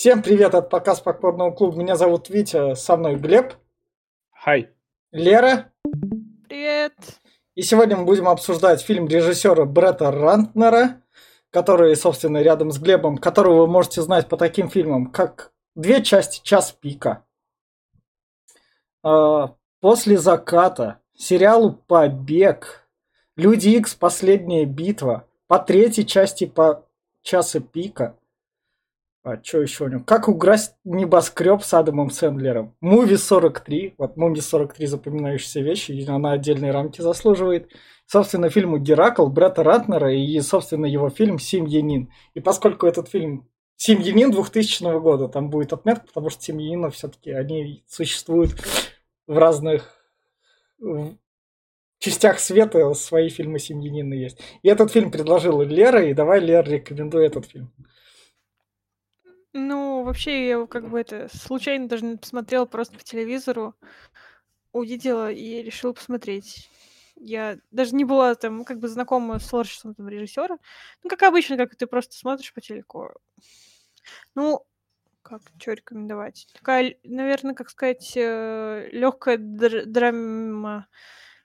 Всем привет от показ Попкорного клуба. Меня зовут Витя, со мной Глеб. Хай. Лера. Привет. И сегодня мы будем обсуждать фильм режиссера Бретта Рантнера, который, собственно, рядом с Глебом, которого вы можете знать по таким фильмам, как «Две части. Час пика», а, «После заката», сериалу «Побег», «Люди Икс. Последняя битва», по третьей части по «Часа пика», а что еще у него? Как украсть небоскреб с Адамом Сэндлером? Муви 43. Вот Муви 43 запоминающаяся вещь, и она отдельные рамки заслуживает. Собственно, фильму Геракл Бретта Ратнера и, собственно, его фильм «Семьянин». И поскольку этот фильм «Семьянин» 2000 года, там будет отметка, потому что «Семьянина» все-таки они существуют в разных частях света свои фильмы «Семьянина» есть. И этот фильм предложила Лера, и давай, Лера, рекомендуй этот фильм. Ну, вообще, я как бы это случайно даже посмотрела просто по телевизору, увидела и решила посмотреть. Я даже не была там как бы знакома с творчеством там, режиссера. Ну, как обычно, как ты просто смотришь по телеку. Ну, как, что рекомендовать? Такая, наверное, как сказать, э, легкая др- драма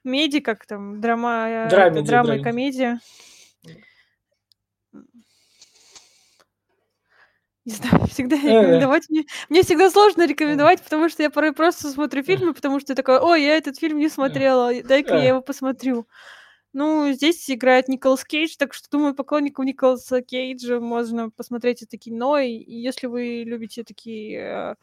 меди, как там, драма, Драмеди, драма и комедия. Не знаю, всегда Э. рекомендовать мне. Мне всегда сложно рекомендовать, потому что я порой просто смотрю фильмы, потому что я такая, ой, я этот фильм не смотрела, дай-ка Э. я его посмотрю. Ну, здесь играет Николас Кейдж, так что, думаю, поклонникам Николаса Кейджа можно посмотреть это кино. И и если вы любите такие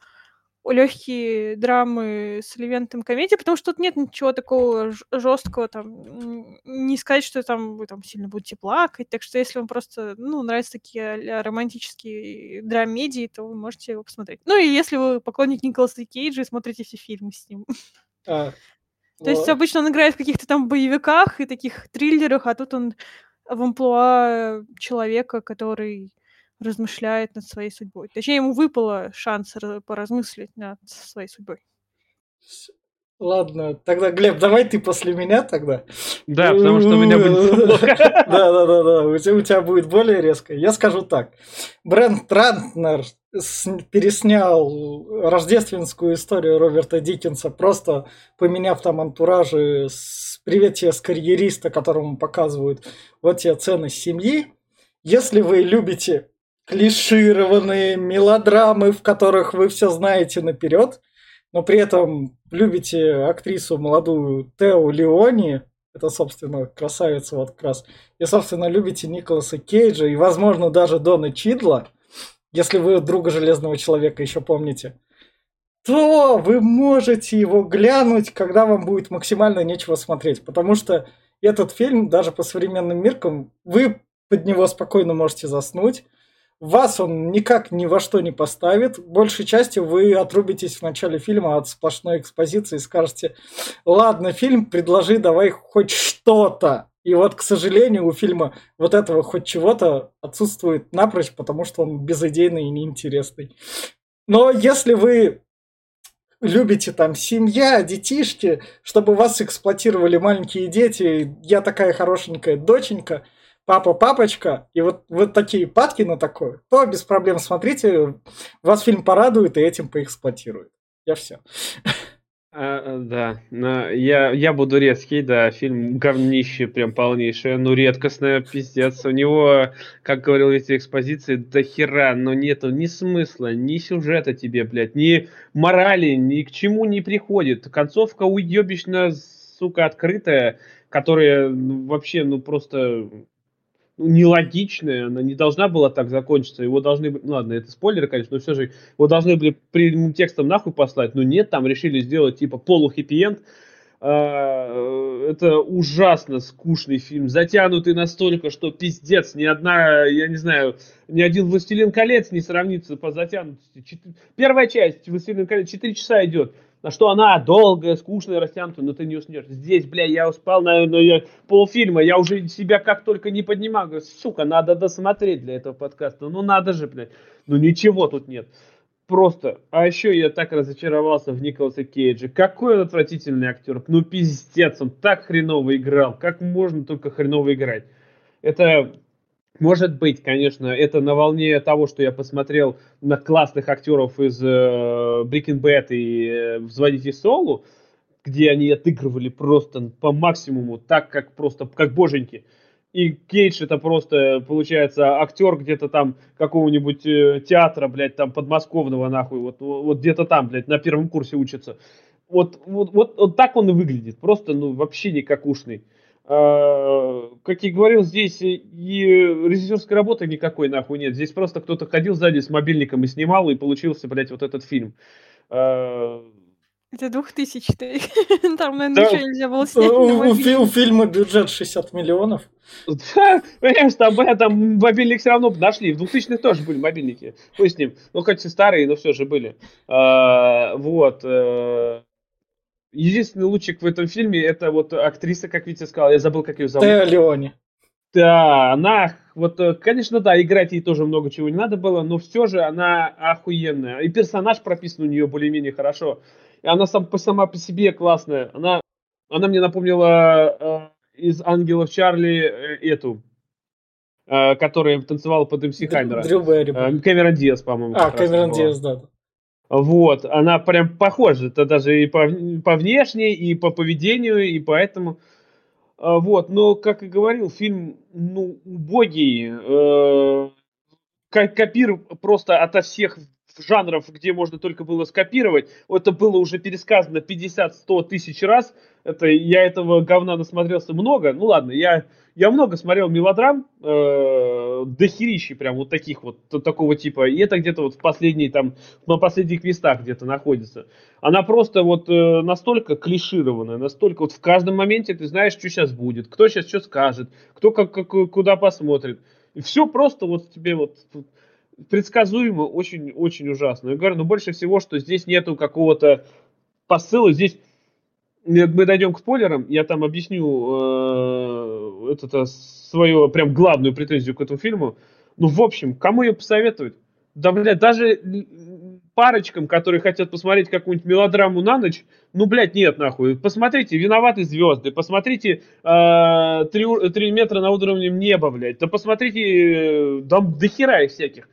легкие драмы с элементом комедии, потому что тут нет ничего такого жесткого, там, не сказать, что там вы там сильно будете плакать. Так что если вам просто, ну, нравятся такие а-ля романтические драмедии, то вы можете его посмотреть. Ну, и если вы поклонник Николаса Кейджа и смотрите все фильмы с ним. А, То есть вот. обычно он играет в каких-то там боевиках и таких триллерах, а тут он в амплуа человека, который размышляет над своей судьбой. Точнее, ему выпало шанс ра- поразмыслить над своей судьбой. Ладно, тогда, Глеб, давай ты после меня тогда. Да, потому что у меня будет. Да, да, да, да. У тебя, будет более резко. Я скажу так. Брент Рантнер с- переснял рождественскую историю Роберта Диккенса, просто поменяв там антуражи с приветия с карьериста, которому показывают вот те ценность семьи. Если вы любите клишированные мелодрамы, в которых вы все знаете наперед, но при этом любите актрису молодую Тео Леони, это, собственно, красавица вот как раз, и, собственно, любите Николаса Кейджа и, возможно, даже Дона Чидла, если вы друга Железного Человека еще помните, то вы можете его глянуть, когда вам будет максимально нечего смотреть, потому что этот фильм, даже по современным меркам, вы под него спокойно можете заснуть, вас он никак ни во что не поставит. Большей частью вы отрубитесь в начале фильма от сплошной экспозиции и скажете, ладно, фильм, предложи давай хоть что-то. И вот, к сожалению, у фильма вот этого хоть чего-то отсутствует напрочь, потому что он безыдейный и неинтересный. Но если вы любите там семья, детишки, чтобы вас эксплуатировали маленькие дети, я такая хорошенькая доченька, папа, папочка, и вот, вот такие падки на такое, то без проблем смотрите, вас фильм порадует и этим поэксплуатирует. Я все. А, да, но я, я буду резкий, да, фильм говнище прям полнейшее, ну редкостное, пиздец. У него, как говорил эти экспозиции, до хера, но нету ни смысла, ни сюжета тебе, блядь, ни морали, ни к чему не приходит. Концовка уебищно, сука, открытая, которая ну, вообще, ну просто нелогичная, она не должна была так закончиться. Его должны быть, ну ладно, это спойлеры, конечно, но все же его должны были прямым текстом нахуй послать, но нет, там решили сделать типа полу-хэппи-энд. А, Это ужасно скучный фильм, затянутый настолько, что пиздец, ни одна, я не знаю, ни один «Властелин колец» не сравнится по затянутости. Чет- Первая часть «Властелин колец» 4 часа идет, на что она долгая, скучная, растянутая, но ты не уснешь. Здесь, бля, я успел, наверное, полфильма, я уже себя как только не поднимаю. Говорю, сука, надо досмотреть для этого подкаста. Ну надо же, блядь. Ну ничего тут нет. Просто. А еще я так разочаровался в Николаса Кейджа. Какой он отвратительный актер. Ну пиздец, он так хреново играл. Как можно только хреново играть? Это Может быть, конечно, это на волне того, что я посмотрел на классных актеров из э, Breaking Bad и э, «Взводите Солу», где они отыгрывали просто по максимуму, так как просто, как боженьки. И Кейдж это просто, получается, актер где-то там какого-нибудь э, театра, блядь, там подмосковного, нахуй, вот, вот где-то там, блядь, на первом курсе учится. Вот, вот, вот, вот так он и выглядит, просто, ну, вообще никакушный. А, как я говорил, здесь и режиссерской работы никакой нахуй нет. Здесь просто кто-то ходил сзади с мобильником и снимал, и получился, блядь, вот этот фильм. А, это двухтысячный. Там, наверное, ничего нельзя было снять У фильма бюджет 60 миллионов. Понимаешь, там, бля, там мобильник все равно нашли. В 2000-х тоже были мобильники. Пусть с ним. Ну, хоть и старые, но все же были. А, вот. Э, единственный лучик в этом фильме это вот актриса, как Витя сказал, я забыл, как ее зовут. Тео Леони. Да, она, вот, э, конечно, да, играть ей тоже много чего не надо было, но все же она охуенная. И персонаж прописан у нее более-менее хорошо. И она сам, сама по себе классная. Она, она мне напомнила э, из «Ангелов Чарли» э, эту, э, которая танцевала под МС Хаммера. Дрю Берри. Э, Кэмерон Диас, по-моему. А, Кэмерон Диас, да. Вот, она прям похожа, это даже и по, по внешне, и по поведению, и поэтому... А, вот, но, как и говорил, фильм, ну, убогий, э, копир просто ото всех жанров, где можно только было скопировать. Это было уже пересказано 50-100 тысяч раз. Это, я этого говна насмотрелся много. Ну ладно, я, я много смотрел мелодрам, э, дохерищи прям вот таких вот, такого типа. И это где-то вот в последней там, на последних местах где-то находится. Она просто вот э, настолько клишированная, настолько вот в каждом моменте ты знаешь, что сейчас будет, кто сейчас что скажет, кто как, как куда посмотрит. И все просто вот тебе вот предсказуемо, очень-очень ужасно. Я говорю, но больше всего, что здесь нету какого-то посыла, здесь мы дойдем к спойлерам, я там объясню э, это, свою прям главную претензию к этому фильму. Ну, в общем, кому ее посоветовать? Да, блядь, даже парочкам, которые хотят посмотреть какую-нибудь мелодраму на ночь, ну, блядь, нет, нахуй. Посмотрите «Виноваты звезды», посмотрите э, «Три, «Три метра на уровнем неба», блядь, да посмотрите, э, там до хера их всяких.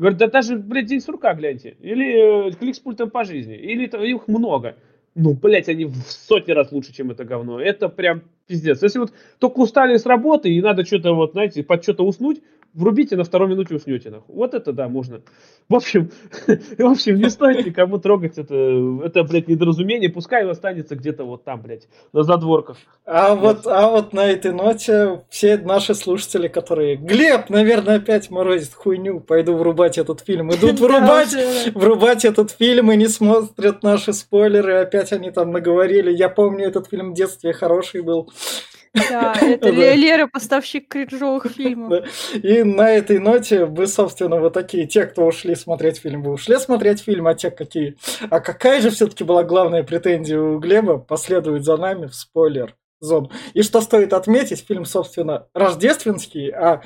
Говорит, да даже, блядь, день сурка гляньте. Или э, клик с пультом по жизни. Или это, их много. Ну, блядь, они в сотни раз лучше, чем это говно. Это прям пиздец. Если вот только устали с работы и надо что-то вот, знаете, под что-то уснуть, врубите, на второй минуте уснете. Нахуй. Вот это да, можно. В общем, в общем, не стоит никому трогать это, это, блядь, недоразумение. Пускай он останется где-то вот там, блядь, на задворках. А вот, а вот на этой ноте все наши слушатели, которые Глеб, наверное, опять морозит хуйню, пойду врубать этот фильм. Идут врубать, врубать этот фильм и не смотрят наши спойлеры. Опять они там наговорили. Я помню, этот фильм в детстве хороший был. Да, это Лера, поставщик кринжовых фильмов. И на этой ноте вы, собственно, вот такие, те, кто ушли смотреть фильм, вы ушли смотреть фильм, а те какие. А какая же все-таки была главная претензия у Глеба последует за нами в спойлер зон. И что стоит отметить, фильм, собственно, рождественский, а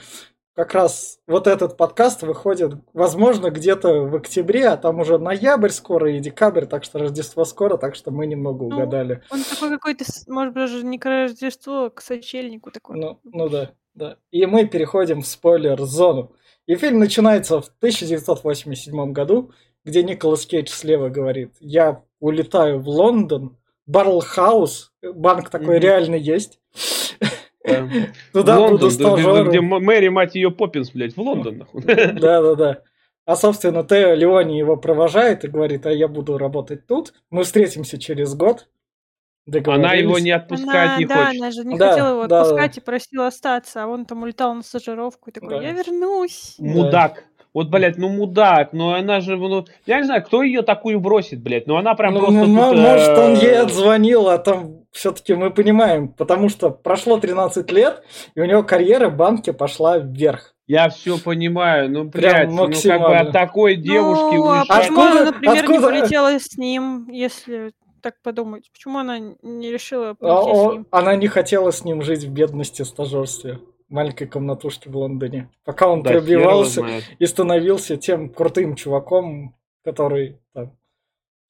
как раз вот этот подкаст выходит, возможно, где-то в октябре, а там уже ноябрь скоро и декабрь, так что Рождество скоро, так что мы немного ну, угадали. Он такой какой-то, может быть, даже не к Рождеству, а к сочельнику такой. Ну, ну да, да. И мы переходим в спойлер-зону. И фильм начинается в 1987 году, где Николас Кейдж слева говорит, я улетаю в Лондон, Барлхаус, банк такой mm-hmm. реально есть. Туда Лондон, буду стажером. Где Мэри, мать ее, Поппинс, блядь, в Лондон. Да-да-да. А, собственно, Тео Леони его провожает и говорит, а я буду работать тут. Мы встретимся через год. Она его не отпускать она, не да, хочет. она же не да, хотела его да, отпускать да. и просила остаться, а он там улетал на стажировку и такой, да. я вернусь. Мудак. Вот, блядь, ну мудак, ну она же, ну, я не знаю, кто ее такую бросит, блядь, но она прям ну, просто ну, тут, Может, э... он ей отзвонил, а там все-таки мы понимаем, потому что прошло 13 лет, и у него карьера в банке пошла вверх. Я все понимаю, ну, блядь, ну, как бы от такой девушки ну, а почему она, например, откуда... не полетела с ним, если так подумать? Почему она не решила полететь а, с ним? Она не хотела с ним жить в бедности, стажерстве маленькой комнатушке в Лондоне. Пока он да, пробивался и становился тем крутым чуваком, который там,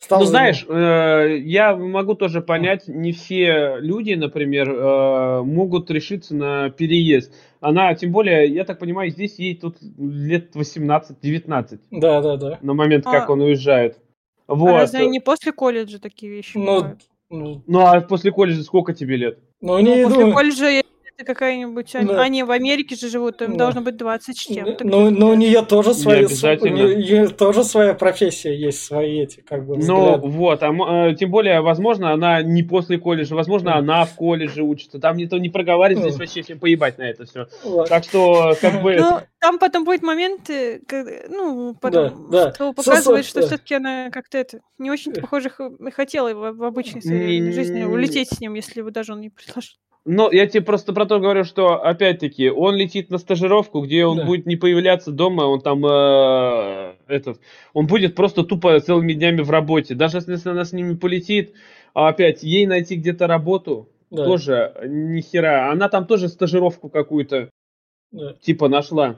Стал Ну, знаешь, э, я могу тоже понять, не все люди, например, э, могут решиться на переезд. Она, тем более, я так понимаю, здесь ей тут лет 18-19 Да, да, да. на момент, как А- он уезжает. А Вот. разве не после колледжа такие вещи Ну, бывают? ну, Ну, а после колледжа сколько тебе лет? ну, Ну, не, после ну, колледжа, это какая-нибудь... Они, Да. они в Америке же живут, то им Да. должно быть 20 с чем-то. ну, ну, у нее тоже свои, обязательно. у нее тоже своя профессия есть, свои эти, как бы, Ну, вот, а, э, тем более, возможно, она не после колледжа, возможно, Да. она в колледже учится. Там никто не проговаривает, здесь Да. вообще всем поебать на это все. Вот. Так что, как бы... Ну, там потом будет момент, э, ну, потом, да. что Со- показывает, что да. все-таки она как-то это не очень похоже х- хотела в, в обычной своей Не- жизни улететь с ним, если бы даже он не предложил. Ну, я тебе просто про то говорю, что, опять-таки, он летит на стажировку, где он Да. будет не появляться дома, он там, э, этот, он будет просто тупо целыми днями в работе. Даже если она с ними полетит, а опять, ей найти где-то работу, Да, тоже ни хера. Она там тоже стажировку какую-то, да. типа, нашла.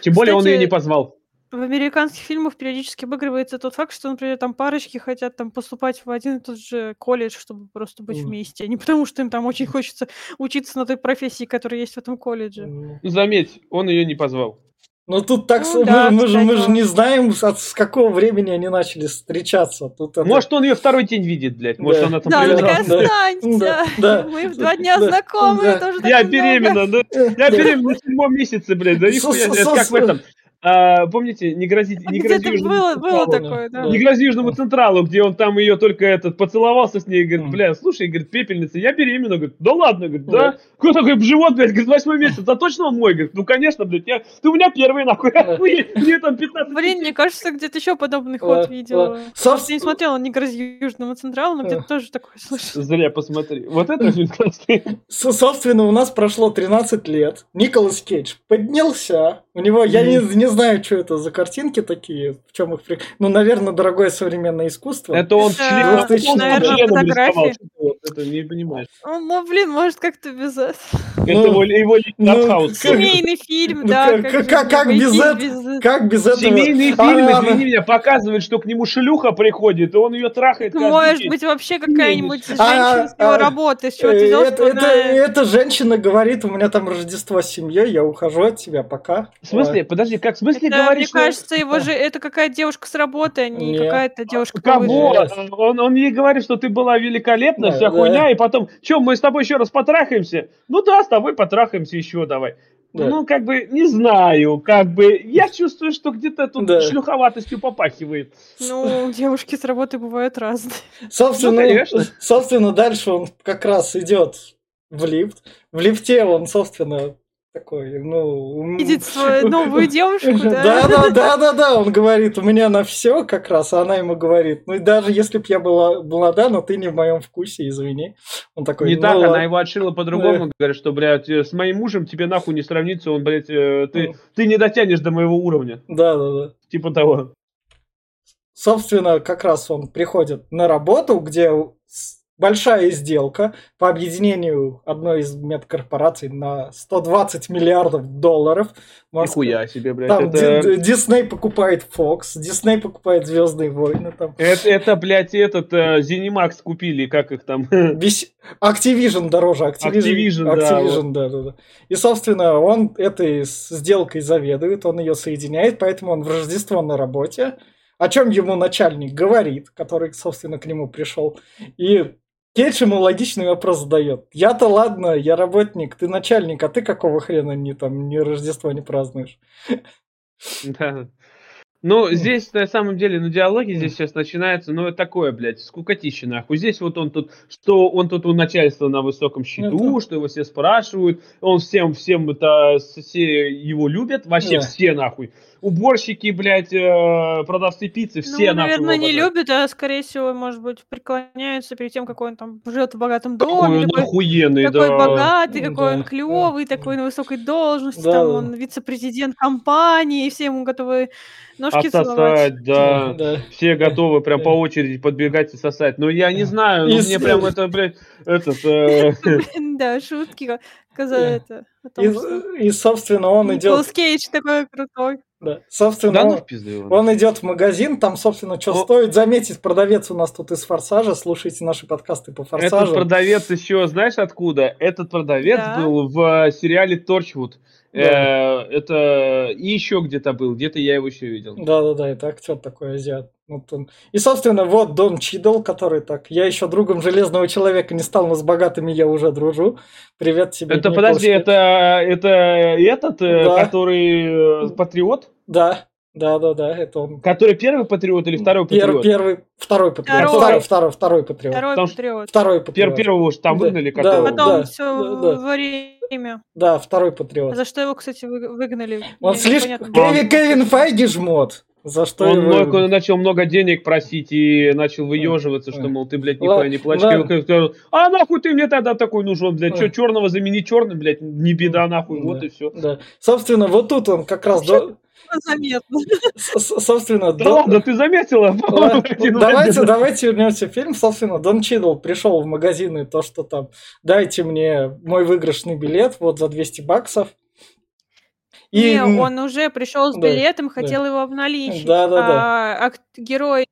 Тем более он ее Кстати, не позвал. В американских фильмах периодически обыгрывается тот факт, что, например, там парочки хотят там поступать в один и тот же колледж, чтобы просто быть Мгм. вместе, а не потому, что им там очень хочется учиться на той профессии, которая есть в этом колледже. Ну, заметь, он ее не позвал. Ну тут так, Ну с- да, мы, мы же, мы же не знаем, с, от- с какого времени они начали встречаться. Тут это- Может, он ее второй день видит, блядь. Может, Да. она там Да, она такая, Да, останься! да. Мы в два дня Да, знакомы, да. тоже Я так много». беременна, да. Я беременна в седьмом месяце, блядь, да нихуя. как в этом. А, помните, не грози, не грози Южному было, было Централу. такое, да. Да. Не грози Южному Централу, где он там ее только этот поцеловался с ней, говорит, бля, слушай, говорит, пепельница, я беременна, говорит, да ладно, говорит, Да. Кто такой живот, блядь, говорит, восьмой месяц, а точно он мой, говорит, ну конечно, блядь, я, ты у меня первый, нахуй, мне там 15 Блин, мне кажется, где-то еще подобный ход да. видела. Собственно- не смотрела «Не грози Южному Централу», но где-то тоже такое слышала. Зря посмотри. Вот это Собственно, у нас прошло 13 лет. Николас Кейдж поднялся. У него, я не, не знаю, что это за картинки такие, в чем их... при- Ну, наверное, дорогое современное искусство. Это он Это, член, членом фотографии. Это не понимаешь. Ну, ну, блин, может, как-то без этого. Это Ну, его, его личный ну, Семейный фильм, Ну, да. как- без этого? Как без этого? Семейные А, извини меня, показывают, что к нему шлюха приходит, и он ее трахает Может быть, вообще какая-нибудь А, женщина с его а, работы. С чего Э, ты взял, это, это- эта женщина говорит, у меня там Рождество с семьей, я ухожу от тебя, пока. В смысле, подожди, как в смысле Это, говоришь, мне что- кажется, его же это какая девушка с работы, а не какая-то девушка Кого? Он, он ей говорит, что ты была великолепна, Да, вся да. хуйня, и потом, что, мы с тобой еще раз потрахаемся? Ну да, с тобой потрахаемся еще давай. Да. Ну, как бы, не знаю, как бы, я чувствую, что где-то тут Да. шлюховатостью попахивает. Ну, девушки с работы бывают разные. Собственно, Ну, конечно. собственно, дальше он как раз идет в лифт. В лифте он, собственно, такой, ну... Видит свою новую девушку, Да, да? да, да, да, да, он говорит, у меня на все как раз, а она ему говорит, ну и даже если б я была молода, но ты не в моем вкусе, извини. Он такой, Не ну так, ладно. она его отшила по-другому, говорит, что, блядь, э, с моим мужем тебе нахуй не сравнится, он, блядь, э, ты, ты не дотянешь до моего уровня. Да, да, да. Типа того. Собственно, как раз он приходит на работу, где большая сделка по объединению одной из медкорпораций на 120 миллиардов долларов. Москва- Нихуя себе, блядь. Там это... Ди- Дисней покупает Fox, Дисней покупает Звездные войны, там Это, это, блядь, этот Zenimax купили, как их там. Весь... Activision дороже, Activision, Activision, да, Activision, да, да, да. И, собственно, он этой сделкой заведует, он ее соединяет, поэтому он в Рождество на работе, о чем ему начальник говорит, который, собственно, к нему пришел. И Кейдж ему логичный вопрос задает. Я-то ладно, я работник, ты начальник, а ты какого хрена не там, не Рождество не празднуешь? Да. Ну, здесь на самом деле, ну, диалоги здесь сейчас начинаются, ну, такое, блядь, скукотища, нахуй. Здесь вот он тут, что он тут у начальства на высоком счету, Ну, да. что его все спрашивают, он всем, всем это, все его любят, вообще Да. все, нахуй. Уборщики, блядь, э, продавцы пиццы, все, ну, наверное, не любят, а, скорее всего, может быть, преклоняются перед тем, какой он там живет в богатом Какой доме, он какой, охуенный, какой да. богатый, какой Да, он клевый, такой на высокой должности, Да, там да. он вице-президент компании, и все ему готовы ножки целовать. Отсосать, да. Да. Все готовы прям Да. по очереди подбегать и сосать. Но я не знаю, ну, мне прям это, блядь, этот... э, Да, шутки, ка- каза- Да. это, и, собственно, он идет Николас Кейдж такой крутой. Да. Собственно, Да ну он- пизду его. он идет в магазин, там, собственно, что О. стоит заметить, продавец у нас тут из Форсажа, слушайте наши подкасты по Этот Форсажу. продавец еще, знаешь откуда? Этот продавец Да. был в э, сериале Торчвуд. Да. Э, это и еще где-то был, где-то я его еще видел. Да-да-да, это актер такой азиат. Вот он. И, собственно, вот Дон Чидл, который так, я еще другом Железного Человека не стал, но с богатыми я уже дружу. Привет тебе. Это, подожди, Кейдж. это, это этот, э, Да. который э, патриот? Да, да-да-да, это он. Который первый патриот или второй Пер- патриот? первый, второй патриот. Второй. Второй, второй, второй патриот. Второй Потому патриот. Второй Пер- патриот. первого же там Да, выгнали, да, которого. Потом да, все да, да. Время. Да, второй патриот. За что его, кстати, вы- выгнали? Он слишком... Кевин, Кевин Файги жмот. За что Он его... много- начал много денег просить и начал выеживаться, что, мол, ты, блядь, нихуя не плачешь. ладно. А нахуй ты мне тогда такой нужен, блядь, что, черного замени черным, блядь, не беда, нахуй, вот Да. и все. Да. Собственно, вот тут он как раз... до- Заметно. с- с- Собственно, Да до- ладно, ты заметила? Давайте, давайте вернемся в фильм. Собственно, Дон Чидл пришел в магазин и то, что там дайте мне мой выигрышный билет вот за 200 баксов. И Не, он уже пришел с Да, билетом, хотел его обналичить. Да-да-да. А ак- герой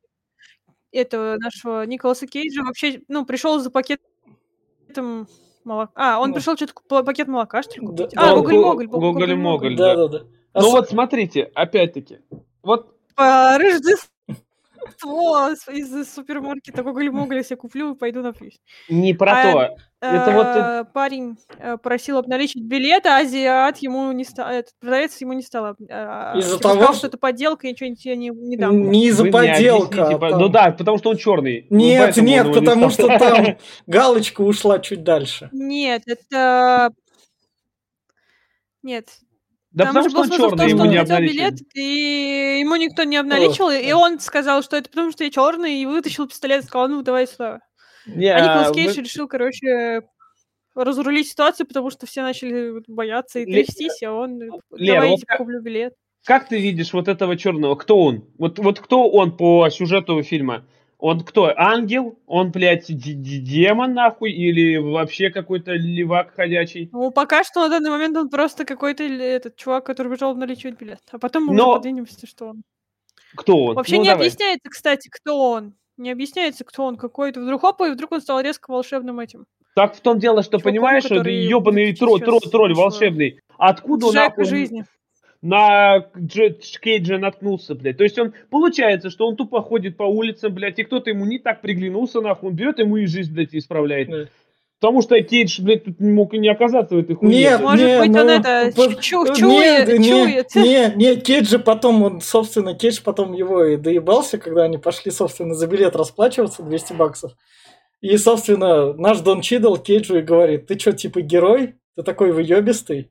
этого нашего Николаса Кейджа вообще, ну, пришел за пакетом молока. А, он Ну. пришел что-то пакет молока, что ли, Да, купить? да, А, Гоголь-Моголь. Гоголь-Моголь. да, да, да. А Ну с- вот смотрите, опять-таки, вот По Рождеству с- из супермаркета Гоголь-Моголь я себе куплю и пойду напьюсь. не про А, то. Это вот, Э, Парень э, просил обналичить билет, а азиат ему не стал, продавец ему не стал. а, Из-за типа того, сказал, что- это подделка, и ничего тебе не, не дам. не из-за поделка. объясните, а Ну да, потому что он черный. Нет, нет, потому что там галочка ушла чуть дальше. Нет, это... Нет. Да потому же что был он смысл в черный, том, что он не хотел билет, и ему никто не обналичил, и О. он сказал, что это потому, что я черный, и вытащил пистолет и сказал, ну, давай сюда. Не, А Николас вы- Кейдж решил, короче, разрулить ситуацию, потому что все начали бояться и Ле- трястись, а он, Лера, давай я вот как- куплю билет. Как ты видишь вот этого черного? Кто он? Вот, вот кто он по сюжету фильма? Он кто? Ангел? Он, блядь, д- д- демон, нахуй? Или вообще какой-то левак ходячий? Ну, пока что на данный момент он просто какой-то этот чувак, который бежал обналичивать билет. А потом мы Но- уже подвинемся, что он. Кто он? Вообще Ну, не давай. объясняется, кстати, кто он. Не объясняется, кто он какой-то. Вдруг опа, и вдруг он стал резко волшебным этим. Так в том дело, что, Чуваком, понимаешь, который ебаный тролль, тролль, тролль волшебный. Откуда он Джека нахуй жизни. На Дж- Кейджа наткнулся, блядь? То есть он, получается, что он тупо ходит по улицам, блядь, и кто-то ему не так приглянулся, нахуй, он берет ему и жизнь, блядь, исправляет. Да. Потому что Кейдж, блядь, тут не мог и не оказаться в этой хуйне. Нет, Может не, быть, он ну, это по- чу- нет, чует- не, чует. Не, не, Кейдж же потом, он, собственно, Кейдж потом его и доебался, когда они пошли, собственно, за билет расплачиваться 200 баксов. И, собственно, наш Дон Чидл Кейджу и говорит, ты что, типа герой? Ты такой выебистый?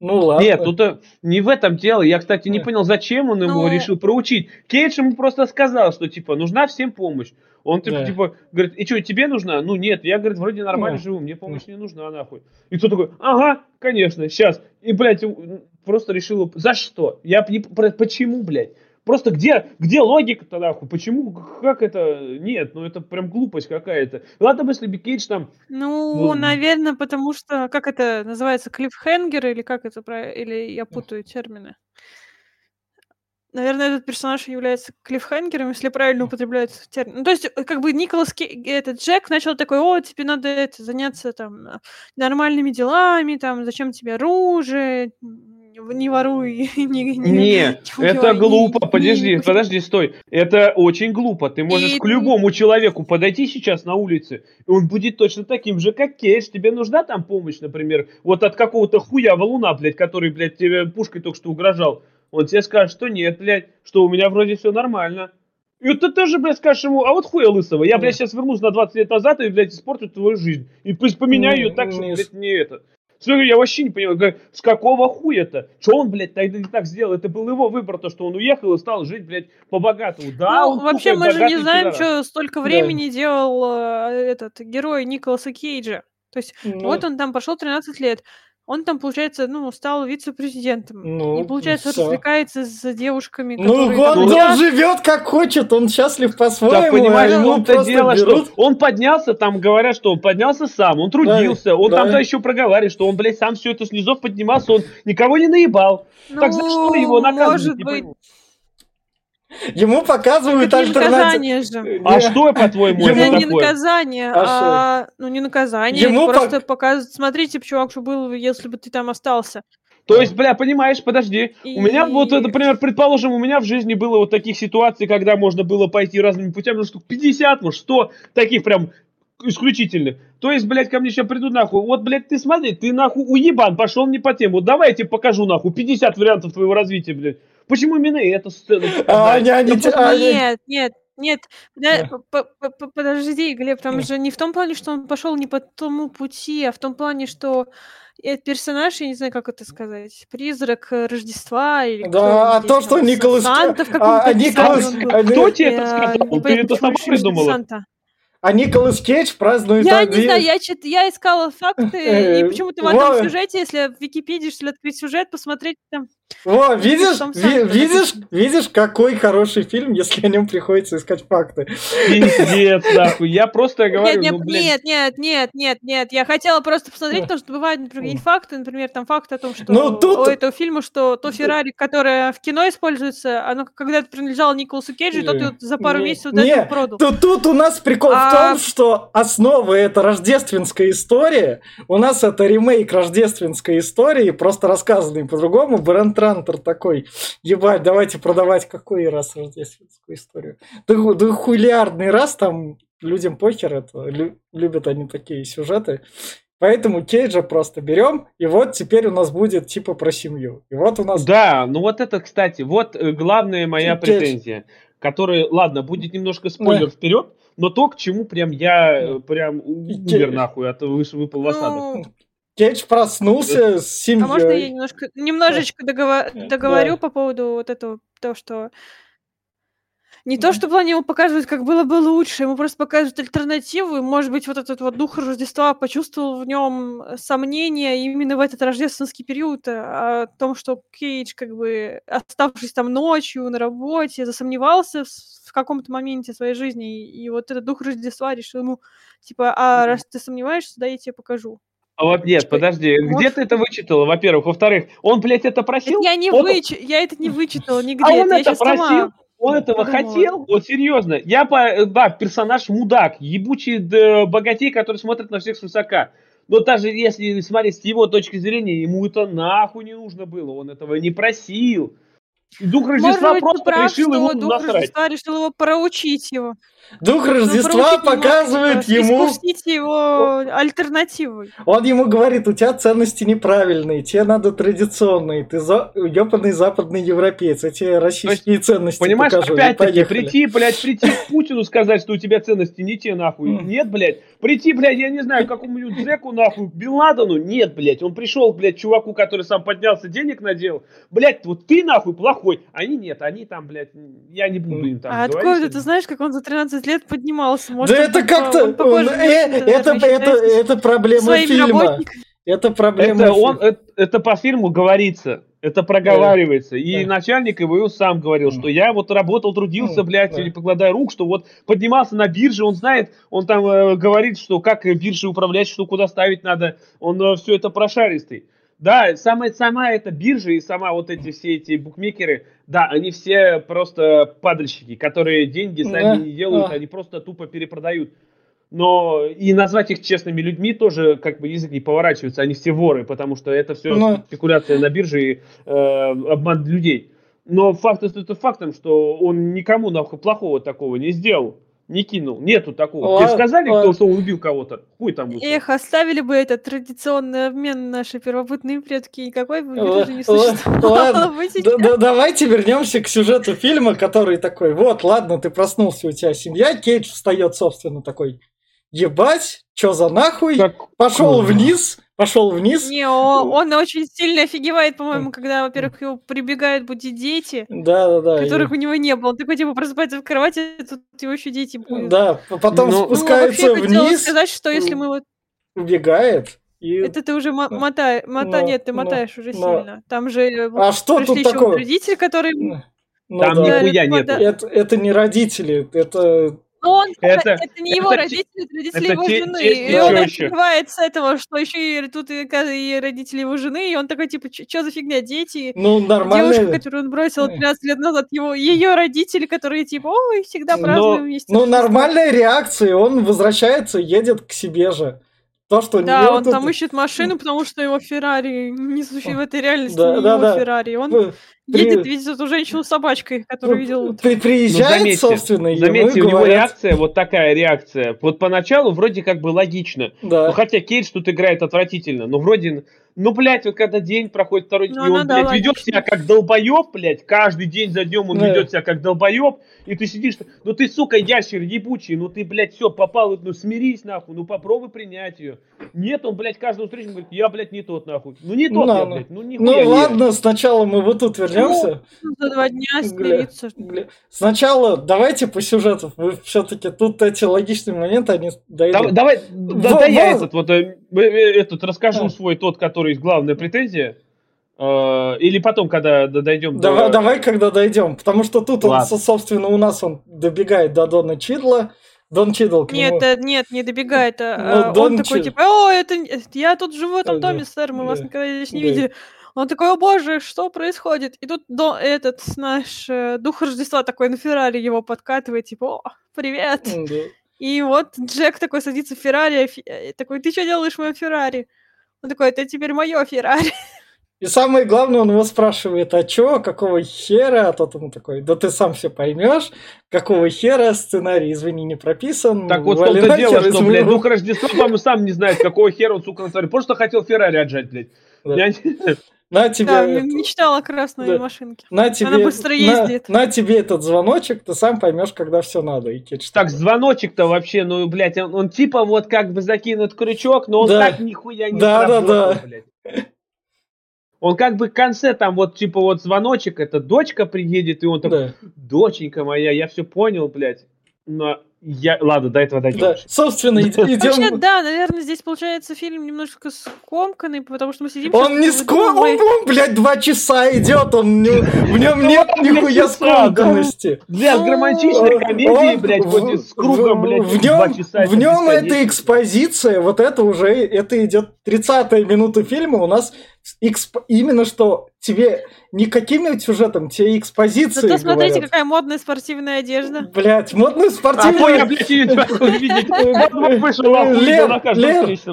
Ну ладно. Нет, тут э, не в этом дело. Я, кстати, не Нет. понял, зачем он его Ну- решил проучить. Кейдж ему просто сказал, что, типа, нужна всем помощь. Он, типа, Да. типа, говорит, и что, тебе нужна? Ну, нет, я, говорит, вроде нормально Да. живу, мне помощь не нужна, нахуй. И кто такой, ага, конечно, сейчас. И, блядь, просто решил, за что? Я не, почему, блядь? Просто где, где логика-то, нахуй? Почему, как это? Нет, ну это прям глупость какая-то. Ладно если бы Кейдж там Ну, Ну, наверное, потому что, как это называется, клиффхенгер, или как это, про- или я путаю термины. Наверное, этот персонаж является клиффхенгером, если правильно употребляют термин. Ну, то есть, э, как бы Николас Кей- этот Джек начал такой, о, тебе надо это, заняться там а, нормальными делами, там, зачем тебе оружие, не воруй, не, не, Не, это глупо. не- Подожди, не- подожди, стой. Это очень глупо. Ты можешь И- к любому человеку подойти сейчас на улице, и он будет точно таким же, как Кейдж. Тебе нужна там помощь, например, вот от какого-то хуя валуна, блядь, который, блядь, тебе пушкой только что угрожал. Он тебе скажет, что нет, блядь, что у меня вроде все нормально. И вот ты тоже, блядь, скажешь ему, а вот хуя лысого, я, блядь, сейчас вернусь на 20 лет назад и, блядь, испорчу твою жизнь. И пусть поменяю ее так, что, не блядь, не это. Смотри, я вообще не понимаю, говорю, с какого хуя-то? Что он, блядь, тогда не так сделал? Это был его выбор, то, что он уехал и стал жить, блядь, по-богатому. Да, Ну, он вообще, мы же не знаем, пидорас. что столько времени делал э, этот герой Николаса Кейджа. То есть, Ну, вот он там пошел 13 лет. Он там, получается, ну, стал вице-президентом. Ну, и, получается, всё. развлекается с девушками, Ну, которые там он, он живет как хочет, он счастлив Так по-своему, понимаешь, а просто дело, берут. что он поднялся, там говорят, что он поднялся сам, он трудился, он да. там-то еще проговаривает, что он, блядь, сам все это с низов поднимался, он никого не наебал. так за что его Ну, наказывать? может быть. Ему показывают не альтернативу. наказание же. А что, по-твоему, Ему- Это не такое? наказание, А а, ну не наказание, Ему просто пок- показывает, смотрите, чувак, что было, бы, если бы ты там остался. То есть, бля, понимаешь, подожди. У меня вот, И- например, предположим, у меня в жизни было вот таких ситуаций, когда можно было пойти разными путями, ну, штук 50, может, 100 таких прям исключительных. То есть, блядь, ко мне сейчас придут нахуй. Вот, блядь, ты смотри, ты нахуй уебан, пошел не по тему. Вот давай я тебе покажу нахуй 50 вариантов твоего развития, блядь. Почему именно? А они, Да те- они- Нет, нет, нет, да, Да. подожди, Глеб, там Да. же не в том плане, что он пошел не по тому пути, а в том плане, что этот персонаж, я не знаю, как это сказать, призрак э, Рождества или кто Да, а то, что Николас Санта в каком-то а, а Николас- Кто тебе это Я сказал? Ты это сама придумала? А Николас Кейдж празднует Я один- не знаю, я, чит- я искала факты, и Э, почему-то в этом Вова. сюжете, если в Википедии, что ли, открыть сюжет, посмотреть там... Во, видишь, ви- видишь, видишь, какой хороший фильм, если о нем приходится искать факты. Пиздец, нахуй. Я просто говорю, Нет, нет, ну, блин, нет, нет, нет, нет, нет, я хотела просто посмотреть, потому что бывают, например, факты, например, там факты о том, что Ну, тут- у этого фильма, что то Феррари, которое в кино используется, оно когда-то принадлежало Николасу Кейджу, и тот ее за пару месяцев до не, этого продал. Тут, тут у нас прикол в том, что основа это рождественская история. У нас это ремейк рождественской истории, просто рассказанный по-другому. Брент Трантер такой, ебать, давайте продавать какой раз рождественскую историю. Да, да хулиардный раз там людям похер это, лю- любят они такие сюжеты. Поэтому Кейджа просто берем, и вот теперь у нас будет типа про семью. И вот у нас... Да, ну вот это, кстати, вот э, главная моя ты- претензия, которая, ладно, будет немножко спойлер вперед, но то, к чему прям я э, прям умер нахуй, а то выпал в осадок. Ну, Кейдж проснулся с семьей. а можно я немножко, немножечко договор- Да. договорю по поводу вот этого, то, что не то, что плане ему показывают, как было бы лучше, ему просто показывают альтернативу, и, может быть, вот этот вот дух Рождества почувствовал в нем сомнения именно в этот рождественский период а, о том, что Кейдж, как бы, оставшись там ночью на работе, засомневался в, в каком-то моменте своей жизни, и, и вот этот дух Рождества решил ему, типа, а раз ты сомневаешься, да я тебе покажу. А вот нет, подожди, где может- ты это вычитала, во-первых? Во-вторых, он, блядь, это Это просил? я не Он- выч... я это не вычитала нигде, А он это это щас сама просил? Он этого подумала. хотел? Вот серьезно. Я, по, да, персонаж мудак, ебучий да, богатей, который смотрит на всех свысока. Но даже если смотреть с его точки зрения, ему это нахуй не нужно было, он этого не просил. И Дух Рождества Может просто прав, решил что ему дух насрать. Рождества решил его проучить его. Дух Рождества показывает ему... искусить его альтернативой. Он ему говорит, у тебя ценности неправильные, тебе надо традиционные, ты за... ебаный западный европеец, я тебе российские ценности Понимаешь, покажу. опять-таки, прийти, блядь, прийти к Путину сказать, что у тебя ценности не те, нахуй. Нет, блядь. Прийти, блядь, я не знаю, какому-нибудь Джеку, нахуй, Бен Ладену. Нет, блядь. Он пришел, блядь, чуваку, который сам поднялся, денег надел. Блядь, вот ты, нахуй, плохой. Они нет, они там, блядь, я не буду им там а говорить. откуда ты знаешь, как он за 13 лет поднимался? Может, Да это как-то... он похож э, это, это, считается это проблема фильма. работниками. Это проблема Это, фильма. он, это, это по фильму говорится. Это проговаривается. И Да. начальник его сам говорил, что я вот работал, трудился, блядь, да. или покладая рук, что вот поднимался на бирже, он знает, он там э, говорит, что как э, биржей управлять, что куда ставить надо, он все это прошаристый. Да, сама, сама эта биржа и сама вот эти все эти букмекеры, да, они все просто падальщики, которые деньги сами Да, не делают, да. они просто тупо перепродают. Но и назвать их честными людьми тоже как бы язык не поворачивается, они все воры, потому что это все Ну. спекуляция на бирже и э, обман людей. Но факт остается фактом, что он никому нахуй плохого такого не сделал, не кинул, нету такого. Ладно, Тебе сказали, кто, он убил кого-то? Хуй там вышел. Эх, оставили бы этот традиционный обмен наши первобытные предки, и какой бы Ла- биржи не существовало бы давайте вернемся к сюжету фильма, который такой, вот, ладно, ты проснулся, у тебя семья, Кейдж встает, собственно, такой, ебать, чё за нахуй, пошел вниз, пошел вниз, Не, о- он очень сильно офигевает, по-моему, когда, во-первых, его прибегают будить дети, да-да-да, и- которых у него не было. Он такой, типа, просыпается в кровати, тут его еще дети будут. да, потом Ну, Ну, спускается вообще, хотела вниз, сказать, что если мы вот... убегает, И... Это ты уже мо- мотай, мота, Ну, нет, ты ну, мотаешь уже ну. сильно. Там же э, А что пришли тут еще такого? родители, которые... Ну Там да. нихуя Да, да. Это, это не родители, это... Ну, он, Это- это, не его это те- родители, это родители это его те- жены. те- и он с этого, что еще и тут и, и родители его жены, и он такой, типа, что за фигня, дети? Ну, Девушка, нормально. которую он бросил Э. 13 лет назад, его, ее родители, которые типа, ой, всегда Но- празднуем вместе. Ну, Рождество». нормальная реакция, он возвращается, едет к себе же. То, что Да, него он тут- там ищет машину, потому что его Феррари не существует в этой реальности, Да, не да, его да. Феррари. Он при- едет, видит эту женщину с собачкой, которую ну, видел при- приезжает, Ну, заметьте, собственно, Заметьте, ему у него говорят, реакция, вот такая реакция. Вот поначалу вроде как бы логично. Да. Ну, хотя Кейдж тут играет отвратительно. Но вроде, ну, блядь, вот когда день проходит второй, Ну, и он, она, да, блядь, ведет себя как долбоеб, блядь, каждый день за днем он Да. ведет себя как долбоеб, и ты сидишь, ну ты, сука, ящер ебучий, ну ты, блядь, все, попал, ну смирись, нахуй, ну попробуй принять ее. Нет, он, блядь, каждую встречу говорит, я, блядь, не тот, нахуй. Ну не тот Ну, я, ну. блядь, ну Ну нихуя не. ладно, сначала мы вот тут вернемся. За два дня смириться. Гля- Сначала давайте по сюжету. Вы все-таки тут эти логичные моменты, они дойдут. Да- Давай, да, Во- да я этот вот, э, э, этот расскажу А. свой тот, который главная претензия. Э, Или потом, когда дойдем Давай, до... давай, когда дойдем. Потому что тут он, Ладно. со- собственно, у нас он добегает до Дона Чидла. Дон Чидл к Нет, нему- э, нет, не добегает. а, Ну, а, Дон он такой, Чи- типа, о, это я тут живу в этом доме, сэр, мы вас да, никогда здесь не да. видели. Он такой, о боже, что происходит? И тут до, этот наш э, дух Рождества такой на Феррари его подкатывает, типа, о, привет. Да. И вот Джек такой садится в Феррари, э, такой, ты что делаешь в моем Феррари? Он такой, это теперь мое Феррари. И самое главное, он его спрашивает, а чё, какого хера? А тот ему такой, да ты сам все поймешь, какого хера сценарий, извини, не прописан. Так вот том-то нахер дело, что, блядь, моего». дух Рождества, по-моему, сам не знает, какого хера он, сука, натворил. Просто хотел Феррари отжать, блядь. Да. Я не- На тебе, Да, это- мечтала о красной Да. машинке. на тебе, быстро на- ездит. На, тебе этот звоночек, ты сам поймешь, когда все надо. И Так, звоночек-то вообще, ну, блядь, он, он типа вот как бы закинут крючок, но он Да. так нихуя не Да, да, да. блядь. Он как бы в конце там вот типа вот звоночек, это дочка приедет, и он такой, да, доченька моя, я все понял, блядь. Но я... Ладно, до этого дойдем. да. Собственно, ид- Вообще, идем. да, наверное, здесь получается фильм немножко скомканный, потому что мы сидим... Он не скоро, он, блядь, два часа идет, он не- в нем нет Два нихуя скомканности. Для громантичной Он- комедии, блядь, хоть с кругом, в- блядь, в два нем, часа. в нем эта экспозиция, вот это уже, это идет 30-я минута фильма, у нас эксп- именно что тебе не каким-нибудь сюжетом, тебе экспозиции Зато смотрите, говорят. какая модная спортивная одежда. Блять, модную спортивную...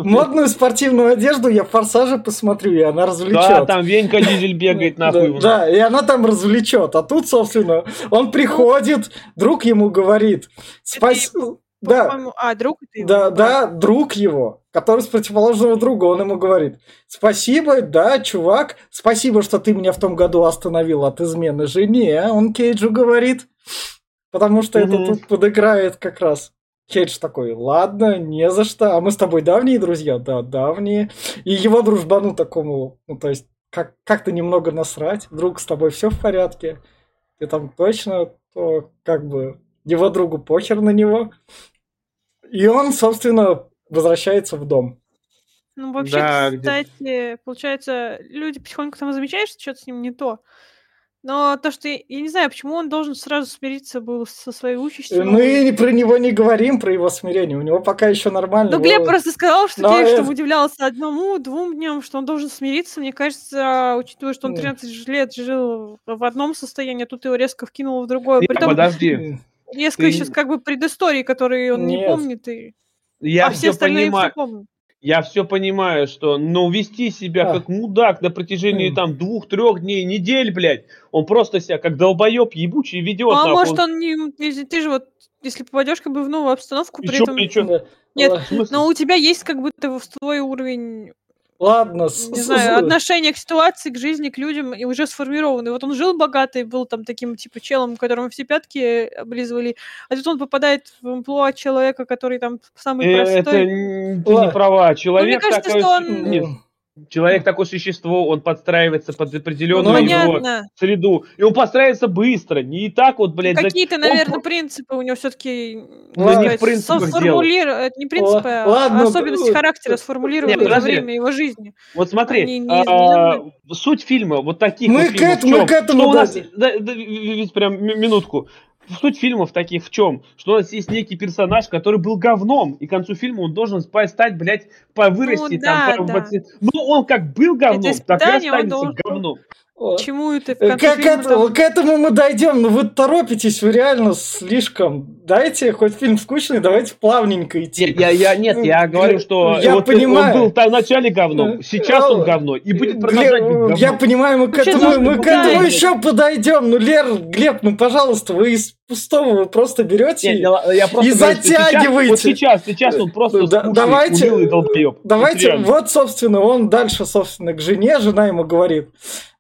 модную спортивную одежду я в «Форсаже» посмотрю, и она развлечет. Да, там Венька Дизель бегает нахуй. Да, и она там развлечет. А тут, собственно, он приходит, друг ему говорит, спас... Да, а, друг это его? да, да, друг его, который с противоположного друга, он ему говорит, спасибо, да, чувак, спасибо, что ты меня в том году остановил от измены жене, а он Кейджу говорит, потому что это Мгм. тут подыграет как раз. Кейдж такой, ладно, не за что, а мы с тобой давние друзья? Да, давние. И его дружбану такому, ну, то есть, как- как-то немного насрать, друг, с тобой все в порядке, ты там точно, то как бы его другу похер на него. И он, собственно, возвращается в дом. Ну, вообще, Да, где- кстати, получается, люди потихоньку там замечают, что что-то с ним не то. Но то, что я, я не знаю, почему он должен сразу смириться был со своей участью. Мы про него не говорим, про его смирение. У него пока еще нормально. Ну, Глеб просто сказал, что Но там удивлялся одному, двум дням, что он должен смириться. Мне кажется, учитывая, что он Ну. 13 ж- лет жил в одном состоянии, а тут его резко вкинуло в другое. Притом подожди. Резко ты- еще как бы предыстории, которые он не помнит. И... Я а все все остальные понимаю. все помнят. Я все понимаю, что, но вести себя А. как мудак на протяжении М. там двух-трех дней, недель, блядь, он просто себя как долбоеб ебучий ведет. а нахуй. может он не... Ты же вот, если попадешь как бы в новую обстановку, И при чё, этом... чё? Нет, Ла- В смысле? Но у тебя есть как будто свой уровень, Ладно, не знаю, отношения к ситуации, к жизни, к людям, и уже сформированный. Вот он жил богатый, был там таким, типа, челом, которому все пятки облизывали, а тут он попадает в амплуа человека, который там самый Э, простой. Это ты не права. Человек кажется, такой... что он- Нет, Человек такое существо, он подстраивается под Ну, определенную его понятно. среду. И он подстраивается быстро, не так вот, блядь, за- Какие-то, он наверное, про- принципы у него все-таки Ладно, не в принципах дело. Это не принципы, а ладно, особенности э, характера сформулированы Нет, за время его жизни. Вот смотри, Они не а, суть фильма, вот таких Мы вот к фильмов в этому- мы к этому Что у нас, да, да, Вить, прям ми- минутку. Суть фильмов таких в чем? Что у нас есть некий персонаж, который был говном, и к концу фильма он должен стать, блядь, повырасти Ну да, там. да. по- Ну, он как был говном, так и испытание, он останется должен- говном. О, Чему это в э, конце К, к фильма этому, там- к этому мы дойдем, но вы торопитесь, вы реально слишком. Дайте, хоть фильм скучный, давайте плавненько идти. Нет, я, я, нет, я Ну, говорю, что я вот понимаю. он был там в начале говном, Э, сейчас он э, говно, и будет Глеб, продолжать быть говном. Я понимаю, мы к Ну, чё этому, мы к этому еще подойдем. Ну, Лер, Глеб, ну, пожалуйста, вы из пустого вы просто берете. Нет, я, я просто И говорю, что сейчас- затягиваете. вот сейчас, сейчас он просто Да- скучный, давайте- унылый долбоёб. Давайте, Вот вот, собственно, он дальше, собственно, к жене. Жена ему говорит,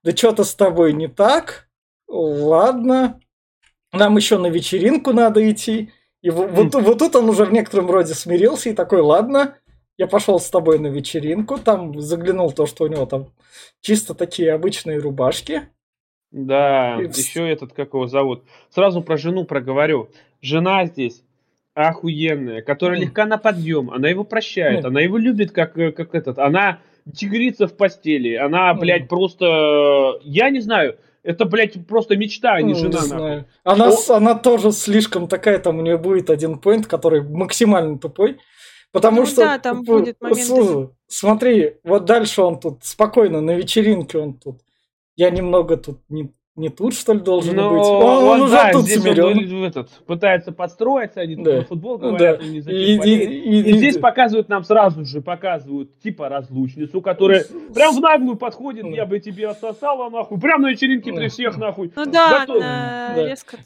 да что-то с тобой не так. Ладно. Нам еще на вечеринку надо идти. И в- вот, вот тут он уже в некотором роде смирился и такой, ладно, я пошел с тобой на вечеринку. Там заглянул то, что у него там чисто такие обычные рубашки. Да, И еще этот, как его зовут. Сразу про жену проговорю. Жена здесь охуенная, которая легка на подъем, она его прощает, она его любит, как, э, как этот, она тигрица в постели, она, блядь, просто, я не знаю, это, блядь, просто мечта, а не Ну, жена, не знаю. Она, О- она тоже слишком такая, там у нее будет один поинт, который максимально тупой. Потому Ну что... да, там будет моменты. слушай, Смотри, вот дальше он тут спокойно, на вечеринке он тут. Я немного тут не, не тут, что ли, должен Но быть. Он, он уже да, тут здесь он ну, этот, пытается подстроиться, они тут Да. про футбол Ну говорят, да. он не И, и- и- И и- здесь показывают нам сразу же, показывают типа разлучницу, которая прям в наглую подходит, я бы тебе отсосала, нахуй, прям на вечеринке при всех, нахуй. Ну да, Да. резко.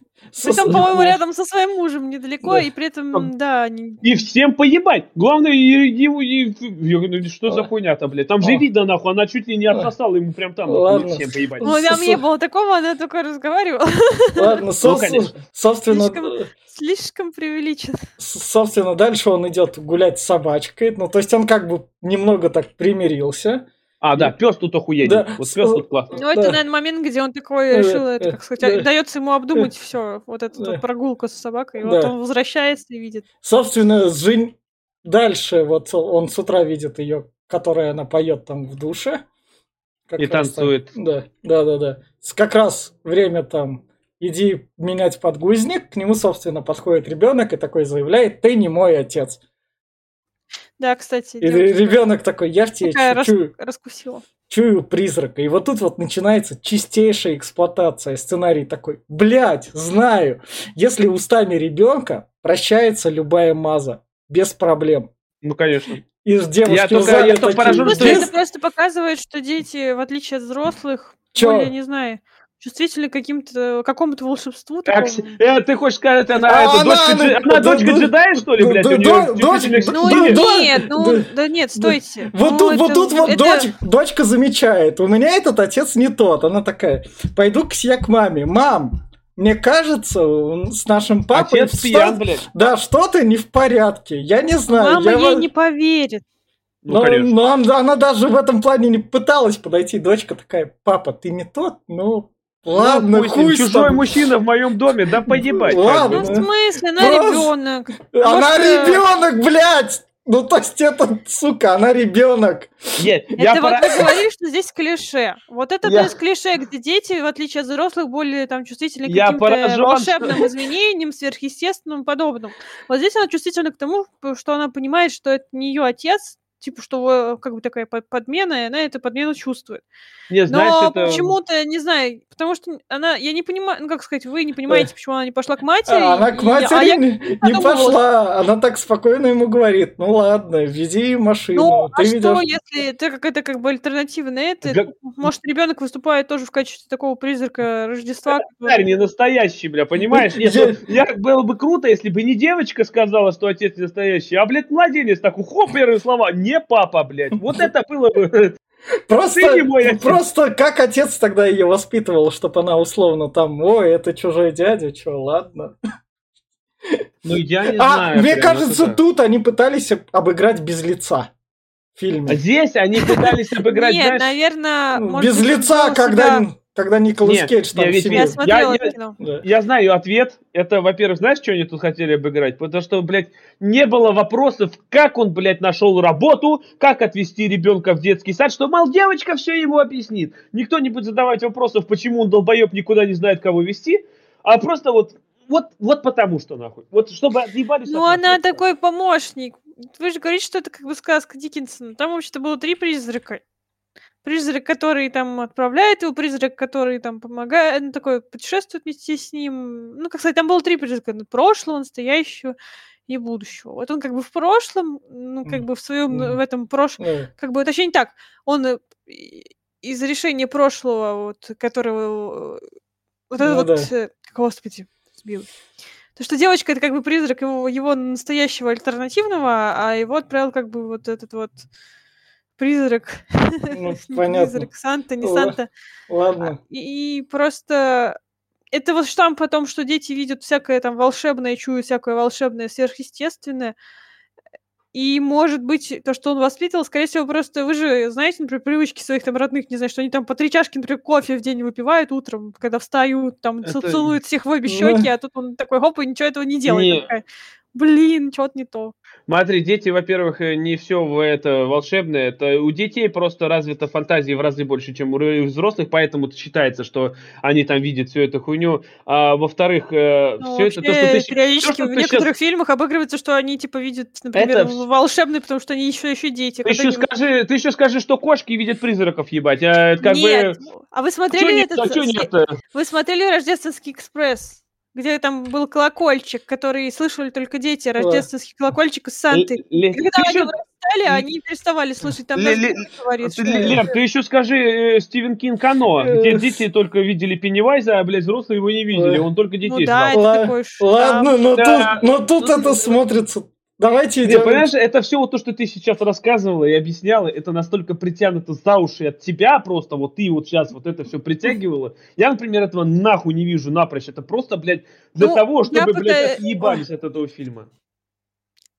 Притом, с- по-моему, рядом со своим мужем недалеко, Да. и при этом, да, они- И всем поебать. Главное, и- его, и- ну что за хуйня-то, блядь? Там же видно, нахуй, она чуть ли не отсосала ему прям там, Ладно. нахуй, всем поебать. Ну, там не было такого, она только разговаривала. Ладно, со- конечно. собственно, Слишком- Слишком преувеличен. собственно, дальше он идет гулять с собачкой. Ну, то есть он как бы немного так примирился. А, да, пес тут охуенный. Да. Вот пес тут классный. Ну, это, Да. наверное, момент, где он такой решил, это, как сказать, да. дается ему обдумать все, вот эту Да. вот прогулку с собакой, и вот Да. он возвращается и видит. Собственно, Жень... Дальше вот он с утра видит ее, которая она поет там в душе. Как И танцует. Да, да, да, да. С- Как раз время там иди менять подгузник, к нему, собственно, подходит ребенок и такой заявляет, ты не мой отец. Да, кстати, И девочка ребенок такой, я в тебе такая рас- чую, раскусила. чую призрака. И вот тут вот начинается чистейшая эксплуатация. Сценарий такой, блядь, знаю, если устами ребенка прощается любая маза, без проблем. Ну, конечно. И ж девушки Я только- я только поражен, что «Без- это просто показывает, что дети, в отличие от взрослых, Чё? более, не знаю, чувствительны к каким-то, какому-то волшебству Как такому. с- э, ты хочешь сказать, она, А, это, она- дочка, она- она да, дочка да, джедая, что ли, блядь? да, у нее дочь- Ну Да, сил? да, нет, ну да, да, нет, стойте. Вот Ну, тут, вот это- тут вот это- дочь, дочка замечает, у меня этот отец не тот. Она такая, пойду к я к маме. Мам, мне кажется, с нашим папой... Отец что- пьян, блядь. Да, что-то не в порядке. Я не знаю. Мама я ей не поверит. Ну, но, конечно. но он- она даже в этом плане не пыталась подойти. Дочка такая, папа, ты не тот? Ну, ладно, Ну, хуй Чужой тобой». мужчина в моем доме, да поебать. Ладно. Ну, в смысле, она просто- ребенок. Она Может, ребенок, блядь! Ну, то есть это, сука, она ребенок. Я, я Это вот пора- вы говорили, что здесь клише. Вот это Я- плюс клише, где дети, в отличие от взрослых, более там чувствительны к Я каким-то поражен, волшебным изменениям, сверхъестественным и подобным. Вот здесь она чувствительна к тому, что она понимает, что это не ее отец, типа, что э, как бы такая под- подмена, и она эту подмену чувствует. Не, знаешь, Но это... почему-то, не знаю, потому что она, я не понимаю, ну как сказать, вы не понимаете, почему она не пошла к матери. А она к матери а я не, не подумала. пошла. Она так спокойно ему говорит, ну ладно, вези машину. Ну, ты а что, ведёшь- если это как это как бы альтернатива на это? Га- Может, ребенок выступает тоже в качестве такого призрака Рождества? Царь не настоящий, бля, понимаешь? Нет, Я- ну, я, было бы круто, если бы не девочка сказала, что отец не настоящий, а, блядь, младенец такой, хоп, первые слова, не папа, блядь. Вот это было бы... Просто, ты не мой отец. просто как отец тогда ее воспитывал, чтобы она условно там, ой, это чужой дядя, что, ладно. Ну, я не а, знаю. мне кажется, это. тут они пытались об- обыграть без лица в фильме. А здесь они пытались обыграть, Нет, знаешь... наверное, Ну, Без лица, когда, когда Николас Нет, Кейдж там я ведь- сидит. Я Я- смотрела я- кино. Я знаю ответ. Это, во-первых, знаешь, что они тут хотели обыграть? Потому что, блядь, не было вопросов, как он, блядь, нашел работу, как отвезти ребенка в детский сад, что, мол, девочка все ему объяснит. Никто не будет задавать вопросов, почему он долбоеб никуда не знает, кого вести, а просто вот, вот, вот потому что, нахуй. Вот чтобы отъебались Ну, от она такой помощник. Вы же говорите, что это как бы сказка Диккенсона. Там вообще-то было три призрака. Призрак, который там отправляет его, призрак, который там помогает, ну, такой путешествует вместе с ним. Ну, как сказать, там было три призрака. ну, Прошлого, настоящего и будущего. Вот он как бы в прошлом, ну, как бы в своем, Мгм. в этом прошлом, как бы, точнее не так, он э, из решения прошлого, вот, которого, э, вот это Ну вот, да. э, господи, сбилась. То, что девочка это как бы призрак его, его настоящего альтернативного, а его отправил как бы вот этот вот призрак. Ну. Призрак, Санта, не Санта. Ладно. И, и просто это вот штамп о том, что дети видят всякое там волшебное, чуют всякое волшебное, сверхъестественное. И, может быть, то, что он воспитывал, скорее всего, просто вы же знаете, например, привычки своих там родных, не знаю, что они там по три чашки, например, кофе в день выпивают утром, когда встают, там Это- целуют всех в обе Ну. щеки, а тут он такой, хоп, и ничего этого не делает. Не. Такая, Блин, что-то не то. Смотри, дети, во-первых, э, не все это волшебное. Это у детей просто развита фантазия в разы больше, чем у взрослых, поэтому считается, что они там видят всю эту хуйню. А во-вторых, Ну, все это то, что ты периодически то, что в некоторых щас- фильмах обыгрывается, что они типа видят, например, Это волшебные, потому что они еще еще дети. Ты еще они- скажи, ты еще скажи, что кошки видят призраков, ебать. А это как Нет. бы. А вы смотрели нет, этот? а чё э, нет-то? Вы смотрели Рождественский экспресс? Где там был колокольчик, который слышали только дети, рождественский колокольчик из Санты. Когда они вырастали, они переставали слышать. Там говорит, ты, что- Лер, ты еще скажи э, Стивен Кинг Оно, где дети только видели Пеннивайза, а, блядь, взрослые его не видели. Он только Ну детей да, знал. это Ла- такой штамп. Ладно, но Да. тут, но тут Ну, это смотрится. Давайте Не, идем. понимаешь, это все вот то, что ты сейчас рассказывала и объясняла, это настолько притянуто за уши от тебя просто, вот ты вот сейчас вот это все притягивала. Я, например, этого нахуй не вижу напрочь. Это просто, блядь, для Ну, того, чтобы, пока- блядь, отъебались от этого фильма.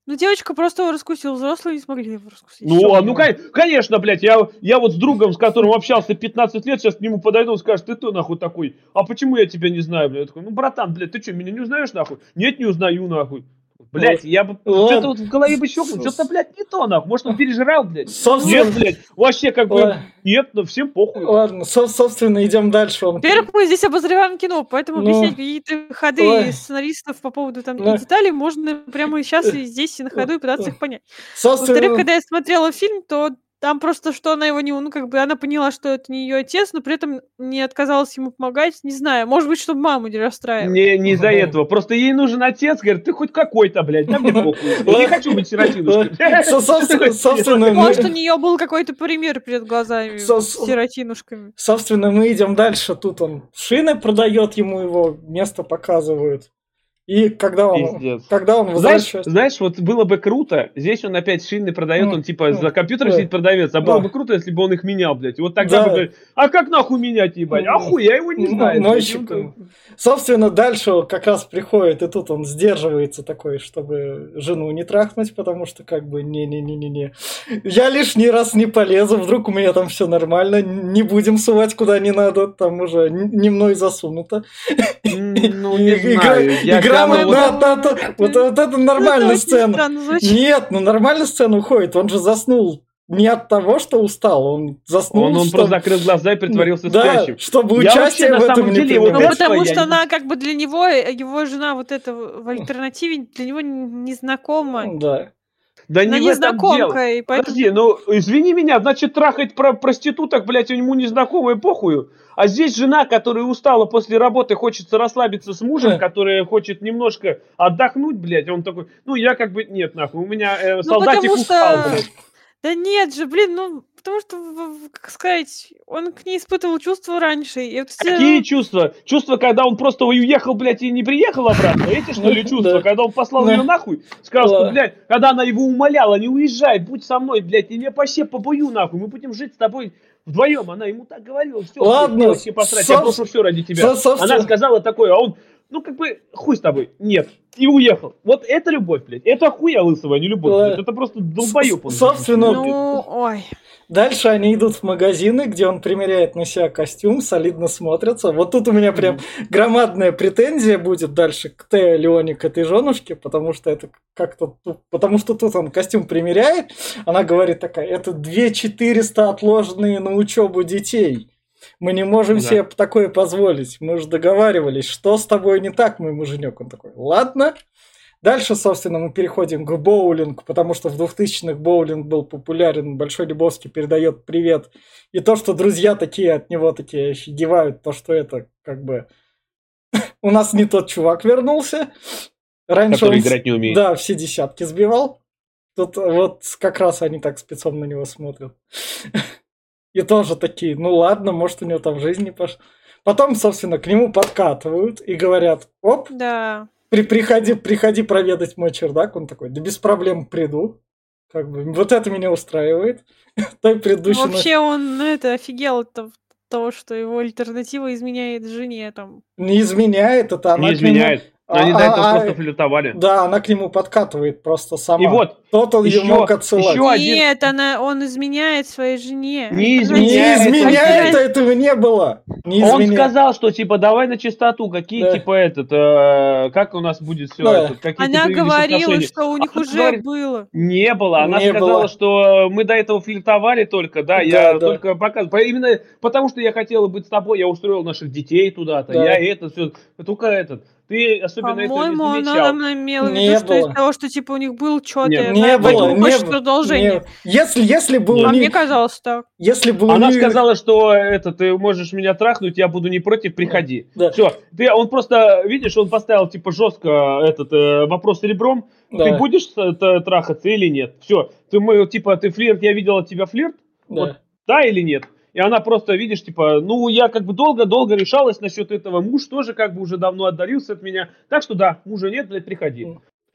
Ну, девочка просто его раскусила, взрослые не смогли его раскусить. Ну, а, ну, кон- конечно, блядь, я, я вот с другом, с которым общался 15 лет, сейчас к нему подойду и скажет, ты кто нахуй такой? А почему я тебя не знаю, блядь? Я такой, ну, братан, блядь, ты что, меня не узнаешь нахуй? Нет, не узнаю нахуй. Блядь, я бы Ладно. что-то вот в голове бы щелкнул, что-то, блядь, не то нахуй. Может, он пережрал, блядь? Собственно, Нет, блядь, вообще как бы, нет, ну всем похуй. ладно, со- собственно, идем дальше. Во-первых, мы здесь обозреваем кино, поэтому Ну. объяснять какие-то ходы Ой. сценаристов по поводу там Ну. и деталей можно прямо сейчас и здесь и на ходу и пытаться их понять. Во-вторых, Собственно, когда я смотрела фильм, то там просто, что она его не... Ну, как бы она поняла, что это не ее отец, но при этом не отказалась ему помогать. Не знаю, может быть, чтобы маму не расстраивать. Не, не из-за этого. Просто ей нужен отец, говорит, ты хоть какой-то, блядь, да мне похуй. Я не хочу быть сиротинушкой. Может, у нее был какой-то пример перед глазами с сиротинушками. собственно, мы идем дальше. Тут он шины продает, ему его место показывают. И когда он, Пиздец. когда он Знаешь, возвращается... знаешь, вот было бы круто, здесь он опять шины продает, Ну, он типа ну, за компьютером да. сидит продавец, а было Да. бы круто, если бы он их менял, блядь. И вот тогда Да. бы, говорит, а как нахуй менять, ебать? Ну, Ахуй, я его не ну, знаю. мойщик, И он Собственно, дальше как раз приходит, и тут он сдерживается такой, чтобы жену не трахнуть, потому что как бы не-не-не-не-не. Я лишний раз не полезу, вдруг у меня там все нормально, не будем сувать куда не надо, там уже не мной засунуто. Ну, не знаю. Я игра вот- на- на- на- вот, вот это нормальная сцена. звучит. Нет, ну нормальная сцена уходит, он же заснул не от того, что устал, он заснул, Он, он что- просто закрыл глаза и притворился да, спящим. чтобы Я участие вообще, на в этом самом не деле, Ну, принимал. детство потому я что не- она как бы для него, его жена вот эта в альтернативе для него незнакома. Да. Да Она не в этом дело. незнакомка, и поэтому... Подожди, ну извини меня, значит трахать про проституток, блядь, ему незнакомые похую. А здесь жена, которая устала после работы, хочется расслабиться с мужем, Да. которая хочет немножко отдохнуть, блядь. Он такой, ну я как бы, нет, нахуй, у меня э, Ну, солдатик потому устал, что... блядь. Да нет же, блин, ну, потому что, в- в- как сказать, он к ней испытывал чувства раньше. И вот все- Какие чувства? Чувства, когда он просто уехал, блядь, и не приехал обратно? Эти, что ли, Да. чувства? Когда он послал Да. ее нахуй? Сказал, что, Да. блядь, когда она его умоляла, не уезжай, будь со мной, блядь, или я по себе побою, нахуй, мы будем жить с тобой вдвоем. Она ему так говорила, все, Ладно, посрать, я соб- брошу все ради тебя. со- собственно- Она сказала такое, а он ну как бы хуй с тобой, нет, и уехал. Вот это любовь, блядь. Это хуя лысого, а не любовь. Блядь. Это просто долбоеб. он. Собственно, Ну, ой. Дальше они идут в магазины, где он примеряет на себя костюм, солидно смотрятся. Вот тут у меня прям громадная претензия будет дальше к Тео Леоне, к этой женушке, потому что это как-то... Потому что тут он костюм примеряет, она говорит такая, это 2400 отложенные на учебу детей. Мы не можем Да. себе такое позволить. Мы же договаривались, что с тобой не так, мой муженек. Он такой, ладно. Дальше, собственно, мы переходим к боулингу, потому что в 2000-х боулинг был популярен. Большой Любовский передает привет. И то, что друзья такие от него такие офигевают, то, что это как бы... У нас не тот чувак вернулся. Раньше Который он играть не умеет. Да, все десятки сбивал. Тут вот как раз они так спецом на него смотрят. И тоже такие, ну ладно, может у него там жизнь не пошла. Потом, собственно, к нему подкатывают и говорят, оп, Да. при, приходи, приходи проведать мой чердак. Он такой, да без проблем приду. Как бы, вот это меня устраивает. Той предыдущий... Вообще он, ну, это офигел от того- что его альтернатива изменяет жене там. Не изменяет это, она Не к нему- изменяет. Они А- до этого а- просто флиртовали. Да, она к нему подкатывает просто сама. И вот, Тот он ее еще- мог отсылать. еще один- Нет, она, он изменяет своей жене. Не Альтернатива- Не изменяет, изменяет, этого не было. Не Он изменяет. сказал, что типа давай на чистоту, какие Да. типа этот, э, как у нас будет все Да. это, какие Она говорила, что у них Она уже говорит- было. Не было. Она Не сказала, было. что мы до этого флиртовали только, да, Да, я да. только показываю. Именно потому, что я хотела быть с тобой, я устроил наших детей туда-то, Да. я это все. Только этот. Ты особенно это По-моему, не она замечал. нам имела в Не виду, что из того, что типа у них был что-то, Нет, Не было, не хочет было. продолжение. Не- Если, если бы А у мне них, казалось так. если бы у Она них- сказала, что это ты можешь меня трахнуть, я буду не против, приходи. Да. Все, ты, он просто, видишь, он поставил типа жестко этот э, вопрос ребром. Да, Ты будешь э, т- трахаться или нет? Все, ты мы типа ты флирт, я видел от тебя флирт, да. вот. да или нет? И она просто, видишь, типа, ну, я как бы долго-долго решалась насчет этого. Муж тоже как бы уже давно отдалился от меня. Так что да, мужа нет, блядь, приходи.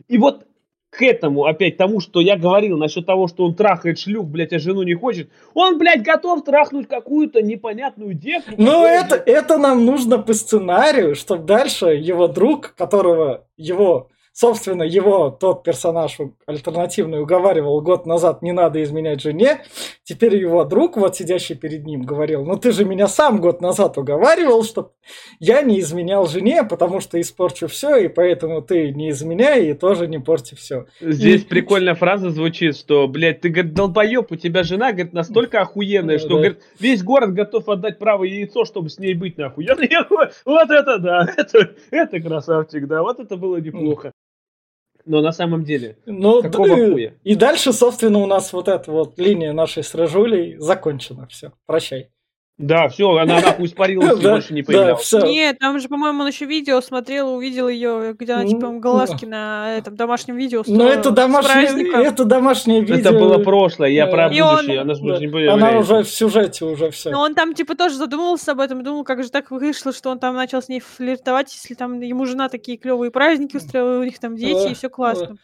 И вот к этому, опять тому, что я говорил насчет того, что он трахает шлюх, блядь, а жену не хочет. Он, блядь, готов трахнуть какую-то непонятную девку. Ну, это, это нам нужно по сценарию, чтобы дальше его друг, которого его, собственно, его тот персонаж альтернативный уговаривал год назад, не надо изменять жене, теперь его друг, вот сидящий перед ним, говорил, ну ты же меня сам год назад уговаривал, чтобы я не изменял жене, потому что испорчу все, и поэтому ты не изменяй и тоже не порти все. Здесь И- прикольная фраза звучит, что, блядь, ты, говорит, долбоеб, у тебя жена, говорит, настолько охуенная, Да, что, да. говорит, весь город готов отдать правое яйцо, чтобы с ней быть, нахуй. Я такой, вот это да, это, это красавчик, да, вот это было неплохо. Но на самом деле, Ну, Какого да, хуя? и дальше, собственно, у нас вот эта вот линия нашей с Рыжулей закончена. Все, прощай. Да, все, она нахуй испарилась и Да, больше не да, появлялась. всё. Нет, там же, по-моему, он еще видео смотрел, увидел ее, где она, типа, Ну, глазки на этом домашнем видео Но строила это с домашнее, праздником. это домашнее видео. Это было прошлое, я про И он- будущее, она же больше Да. не появляется. Она уже в сюжете уже все. Но он там, типа, тоже задумывался об этом, думал, как же так вышло, что он там начал с ней флиртовать, если там ему жена такие клевые праздники устроила, у них там дети, и все классно.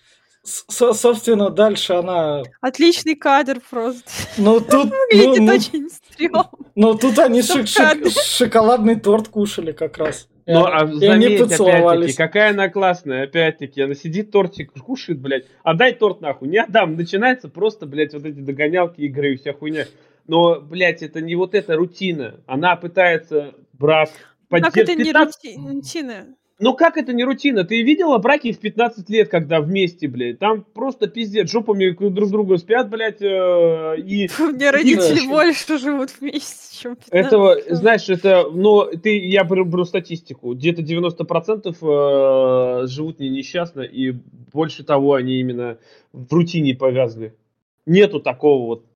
Собственно, дальше она... Отличный кадр просто. Ну, тут, ну, Выглядит ну, очень стрёмно. ну, тут они шик- шик- шоколадный торт кушали как раз. Ну, а и заметь, опять-таки, какая она классная, опять-таки, она сидит, тортик кушает, блядь, отдай торт нахуй, не отдам, начинается просто, блядь, вот эти догонялки, игры и вся хуйня. Но, блядь, это не вот эта рутина, она пытается брак Как это не 15 рути- рутина? Ну как это не рутина? Ты видела браки в 15 лет, когда вместе, блядь? Там просто пиздец, жопами друг другу спят, блядь, э, и У меня родители Да. больше живут вместе, чем 15 этого, знаешь, это, ну, ты, я беру, беру статистику, где-то 90% э, живут не несчастно, и больше того, они именно в рутине повязаны. Нету такого вот.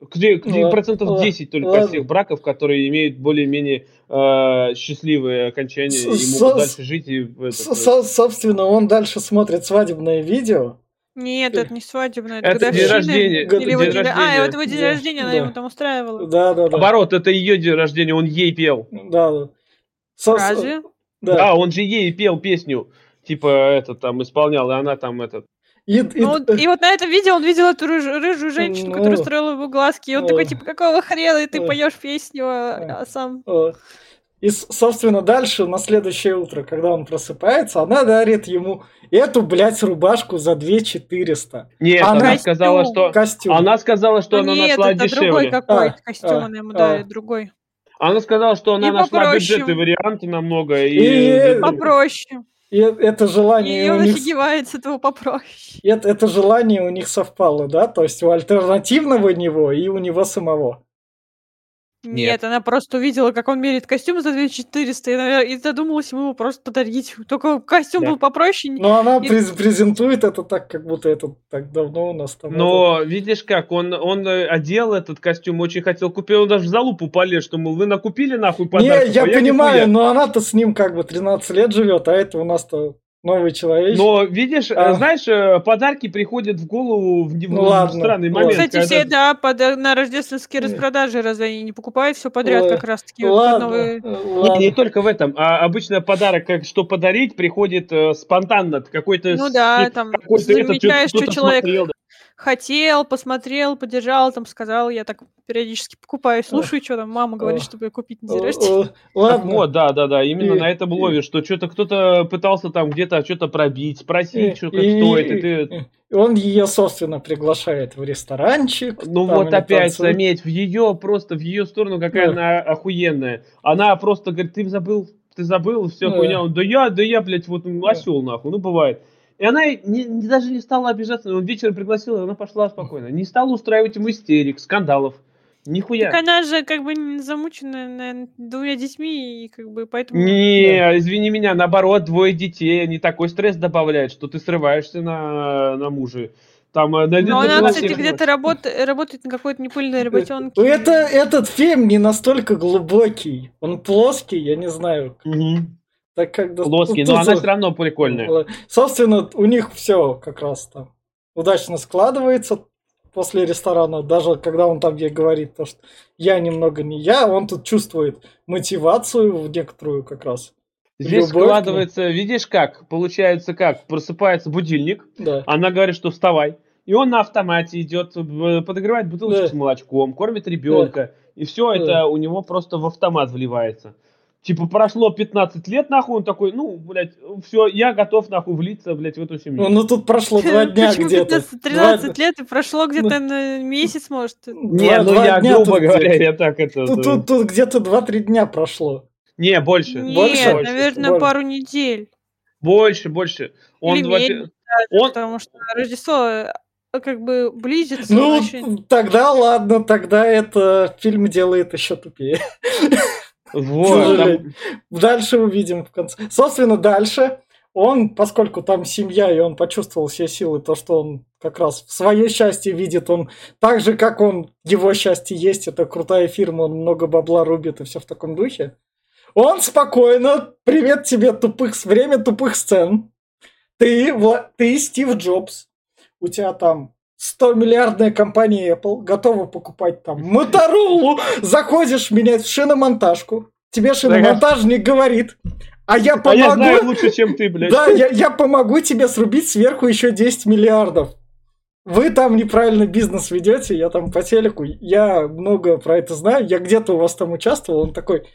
Где, где процентов ла- 10 только ладно. всех браков, которые имеют более-менее э, счастливые окончания и могут дальше жить и С- со- собственно, он дальше смотрит свадебное видео. Нет, это не свадебное, это, Это день рождения. Или его День день- А, рождения. это его день Да, рождения, она да. ему там устраивала. Да, да, да. Наоборот, это ее день рождения, он ей пел. Да, да. Со- Разве? Да. Да. он же ей пел песню, типа, это там исполнял, и она там этот. И, и- Ну, и вот на этом видео он видел эту рыж- рыжую женщину, Ну. которая строила ему глазки, и он Ну. такой, типа, какого хрена, и ты Ну. поешь песню, а, а сам... О. И, собственно, дальше, на следующее утро, когда он просыпается, она дарит ему эту, блядь, рубашку за 2400. Нет, Она- она, сказала, что... Костюм. Она сказала, что Ну она нет, нашла это другой дешевле. какой-то А, костюм а, она ему а. дарит, другой. Она сказала, что она И нашла попроще. бюджетный вариант намного. И... И- Попроще. И это желание у он них... с этого попроще. Это, это желание у них совпало, да? То есть у альтернативного него и у него самого. Нет. Нет. она просто увидела, как он меряет костюм за 2400, и, навер- и задумалась ему его просто подарить. Только костюм Да. был попроще. Но она И- през- презентует это так, как будто это так давно у нас там. Но видишь как, он, он э, одел этот костюм, очень хотел купить, он даже в залупу полез, что, мол, вы накупили нахуй это- Не, подарков, я а понимаю, нихуя. но она-то с ним как бы 13 лет живет, а это у нас-то новый человек. Но, видишь, А. знаешь, э, подарки приходят в голову в, Ну в ладно, странный момент. Кстати, когда- все, да, под- на рождественские распродажи разве они не покупают все подряд Ой, как раз таки? ладно, новые- э, Не, не только в этом, а обычно подарок, как что подарить, приходит э, спонтанно. Какой-то Ну да, там какой-то этот, замечаешь, кто-то что человек смотрел, да. Хотел, посмотрел, поддержал, там сказал, я так периодически покупаю, слушаю, что там мама говорит, чтобы купить на Э, э, Ладно. Вот, да, да, да, именно на этом ловишь, что что-то кто-то пытался там где-то что-то пробить, спросить, что как стоит, и ты... Он ее, собственно, приглашает в ресторанчик. Ну вот опять, заметь, в ее просто, в ее сторону какая Да. она охуенная. Она просто говорит, ты забыл, ты забыл, все хуйня. Он, да я, да я, блядь, вот осел нахуй, ну бывает. И она не, не- даже не стала обижаться, он вечером пригласил, и она пошла спокойно. Не стала устраивать ему истерик, скандалов. Нихуя. Так она же как бы не замучена наверно, двумя детьми, и как бы поэтому... Не, извини меня, наоборот, двое детей, не такой стресс добавляет, что ты срываешься на, на мужа. Там, э, на- Но на- она, на- кстати, где-то работ- работает на какой-то непыльной работенке. Ну, Это, этот фильм не настолько глубокий. Он плоский, я не знаю. Мгм. Так как да- Плоский, но она все равно прикольная. Собственно, у них все как раз там удачно складывается после ресторана, даже когда он там ей говорит то, что я немного не я, он тут чувствует мотивацию в некоторую как раз. Здесь Любовь складывается, видишь как, получается как, просыпается будильник, Да. она говорит, что вставай, и он на автомате идет, в- подогревает бутылочку Да. с молочком, кормит ребенка, и все Да. это у него просто в автомат вливается. Типа прошло 15 лет, нахуй, он такой, ну, блядь, все, я готов, нахуй, влиться, блядь, в эту семью. Ну, ну, тут прошло два дня где-то. 15, 13 лет, и прошло где-то на месяц, может. Не, ну я, дня грубо говоря, я так это... Тут, где-то 2-3 дня прошло. Не, больше. Нет, больше? наверное, пару недель. Больше, больше. Он, Или во-пе- меньше, он, Потому что Рождество э, как бы близится. Ну, очень. тогда ладно, тогда это фильм делает еще тупее. Вот, там-. Дальше увидим в конце. Собственно, дальше он, поскольку там семья, и он почувствовал все силы, то, что он как раз в свое счастье видит, он так же, как он, его счастье есть, это крутая фирма, он много бабла рубит и все в таком духе. Он спокойно, привет тебе, тупых, время тупых сцен. Ты, Вла- ты Стив Джобс, у тебя там 100 миллиардная компания Apple готова покупать там Моторолу, заходишь менять в шиномонтажку, тебе шиномонтажник говорит, а я А я знаю помогу, лучше, чем ты, блядь. да, я, я помогу тебе срубить сверху еще 10 миллиардов. Вы там неправильно бизнес ведете, я там по телеку, я много про это знаю, я где-то у вас там участвовал, он такой,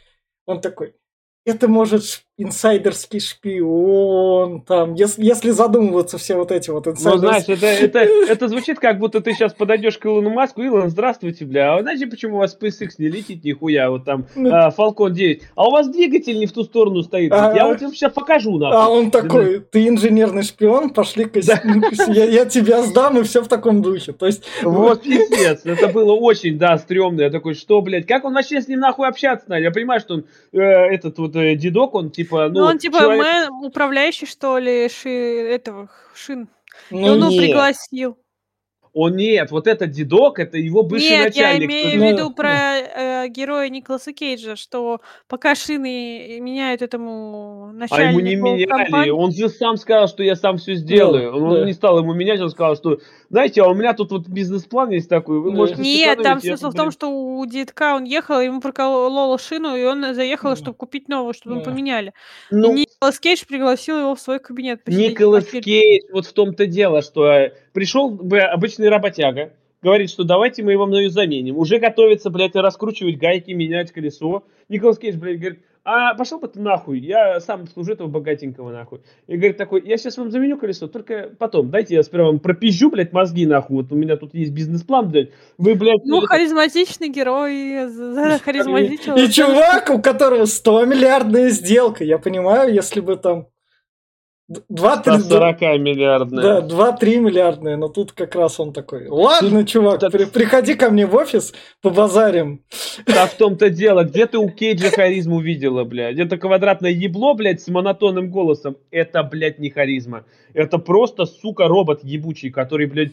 он такой, это может инсайдерский шпион, там, если, если задумываться все вот эти вот Ну, инсайдерские... знаешь, это, это, это звучит, как будто ты сейчас подойдешь к Илону Маску, Илон, здравствуйте, бля, а знаете, почему у вас SpaceX не летит нихуя, вот там Ну. а, Falcon 9, а у вас двигатель не в ту сторону стоит, А. я вот вам сейчас покажу, А нахуй. он такой, ты инженерный шпион, пошли ка я, я тебя сдам, и все в таком духе. То есть, Вот пиздец, это было очень, да, стрёмно. Я такой, что, блядь, как он вообще с ним нахуй общаться? Я понимаю, что он, э, этот вот э, дедок, он типа, ну, Ну, он типа человек- мэн- управляющий, что ли, ши, этого, шин. И ну, он его пригласил. Он нет, вот этот дедок, это его бывший Нет, начальник. я имею в Ну, виду ну. про э, героя Николаса Кейджа, что пока шины меняют этому А начальнику ему не меняли, компании- он же сам сказал, что я сам все сделаю. Да, он да. не стал ему менять, он сказал, что, знаете, а у меня тут вот бизнес-план есть такой, вы Да. можете Нет, там сэкономить». Я смысл в том, что у детка он ехал, ему проколола шину, и он заехал, Да. чтобы купить новую, чтобы ему Да. поменяли. Ну, И Николас Кейдж пригласил его в свой кабинет. Николас. Кейдж, вот в том-то дело, что э, пришел бы обычный работяга, говорит, что давайте мы его мною заменим. Уже готовится, блядь, раскручивать гайки, менять колесо. Николас Кейдж, блядь, говорит, а пошел бы ты нахуй, я сам служу этого богатенького нахуй. И говорит такой, я сейчас вам заменю колесо, только потом, дайте я сперва вам пропизжу, блядь, мозги нахуй, вот у меня тут есть бизнес-план, блядь, вы, блядь... Ну, это- харизматичный герой, за- харизматичный. И чувак, у которого 100 миллиардная сделка, я понимаю, если бы там 2-3 140 миллиардная. да, 2-3 миллиардные, но тут как раз он такой, ладно, чувак, так- при- приходи ко мне в офис, побазарим. Да в том-то дело, где ты у Кейджа харизму видела, блядь? Это квадратное ебло, блядь, с монотонным голосом. Это, блядь, не харизма. Это просто, сука, робот ебучий, который, блядь...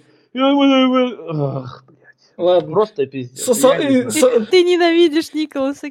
Ах, блядь. Ладно. Просто пиздец. Со- со- не со- Ты, ты ненавидишь Николаса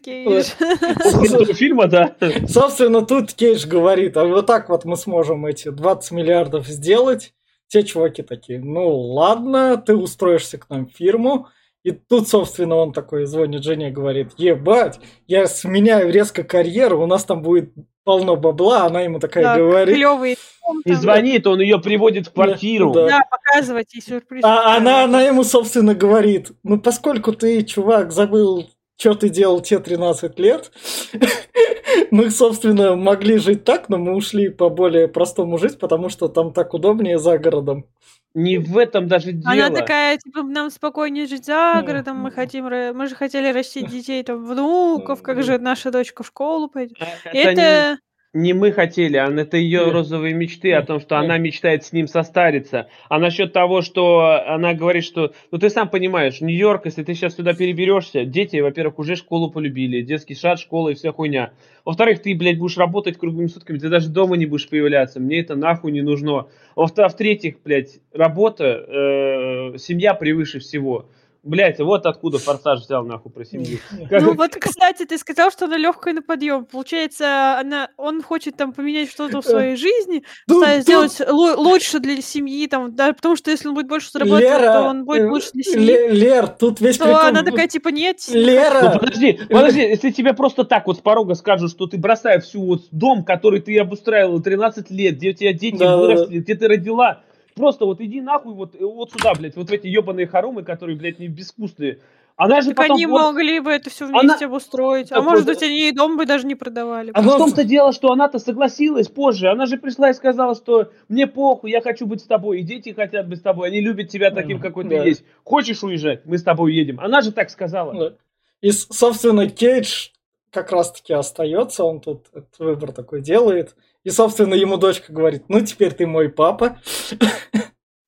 этого фильма, да. Собственно, тут Кейдж говорит, а вот так вот мы сможем эти 20 миллиардов сделать. Те чуваки такие, ну ладно, ты устроишься к нам в фирму. И тут, собственно, он такой звонит жене и говорит, ебать, я сменяю резко карьеру, у нас там будет полно бабла. Она ему такая Да, говорит. клёвый. И звонит, он ее приводит в квартиру. Да. Да, показывать ей сюрприз. А она, она ему, собственно, говорит, ну поскольку ты, чувак, забыл, что ты делал те 13 лет, мы, собственно, могли жить так, но мы ушли по более простому жить, потому что там так удобнее за городом. Не в этом даже дело. Она такая, типа, нам спокойнее жить за городом, мы хотим, мы же хотели растить детей, там, внуков, как же наша дочка в школу пойдет. И это Это, Не мы хотели, а это ее розовые мечты о том, что она мечтает с ним состариться. А насчет того, что она говорит, что... Ну, ты сам понимаешь, Нью-Йорк, если ты сейчас сюда переберешься, дети, во-первых, уже школу полюбили, детский сад, школа и вся хуйня. Во-вторых, ты, блядь, будешь работать круглыми сутками, ты даже дома не будешь появляться. Мне это нахуй не нужно. Во-вторых, в-третьих, блядь, работа, э, семья превыше всего. Блядь, вот откуда Форсаж взял нахуй про семью. Как- ну вот, кстати, ты сказал, что она легкая на подъем. Получается, она, он хочет там поменять что-то в своей жизни, тут сделать лу- лучше для семьи, там, да, потому что если он будет больше зарабатывать, то он будет э, лучше для семьи. Ле- Лер, тут весь То прикол. она такая, типа, нет, не Ну, Лера, подожди, подожди, если тебе просто так вот с порога скажут, что ты бросаешь всю вот дом, который ты обустраивал 13 лет, где у тебя дети выросли, где ты родила, просто вот иди нахуй вот, э, вот сюда, блядь, вот в эти ебаные хоромы, которые, блядь, не безвкусные. Она же Так потом... они вот- могли бы это все Она- вместе обустроить. А Так может быть, они и дом бы даже не продавали. А в Она- том-то дело, что она-то согласилась позже. Она же пришла и сказала, что мне похуй, я хочу быть с тобой, и дети хотят быть с тобой, они любят тебя таким, какой да. ты есть. Хочешь уезжать? Мы с тобой уедем. Она же так сказала. Да. И, собственно, Кейдж как раз-таки остается, он тут этот выбор такой делает. И, собственно, ему дочка говорит, ну, теперь ты мой папа,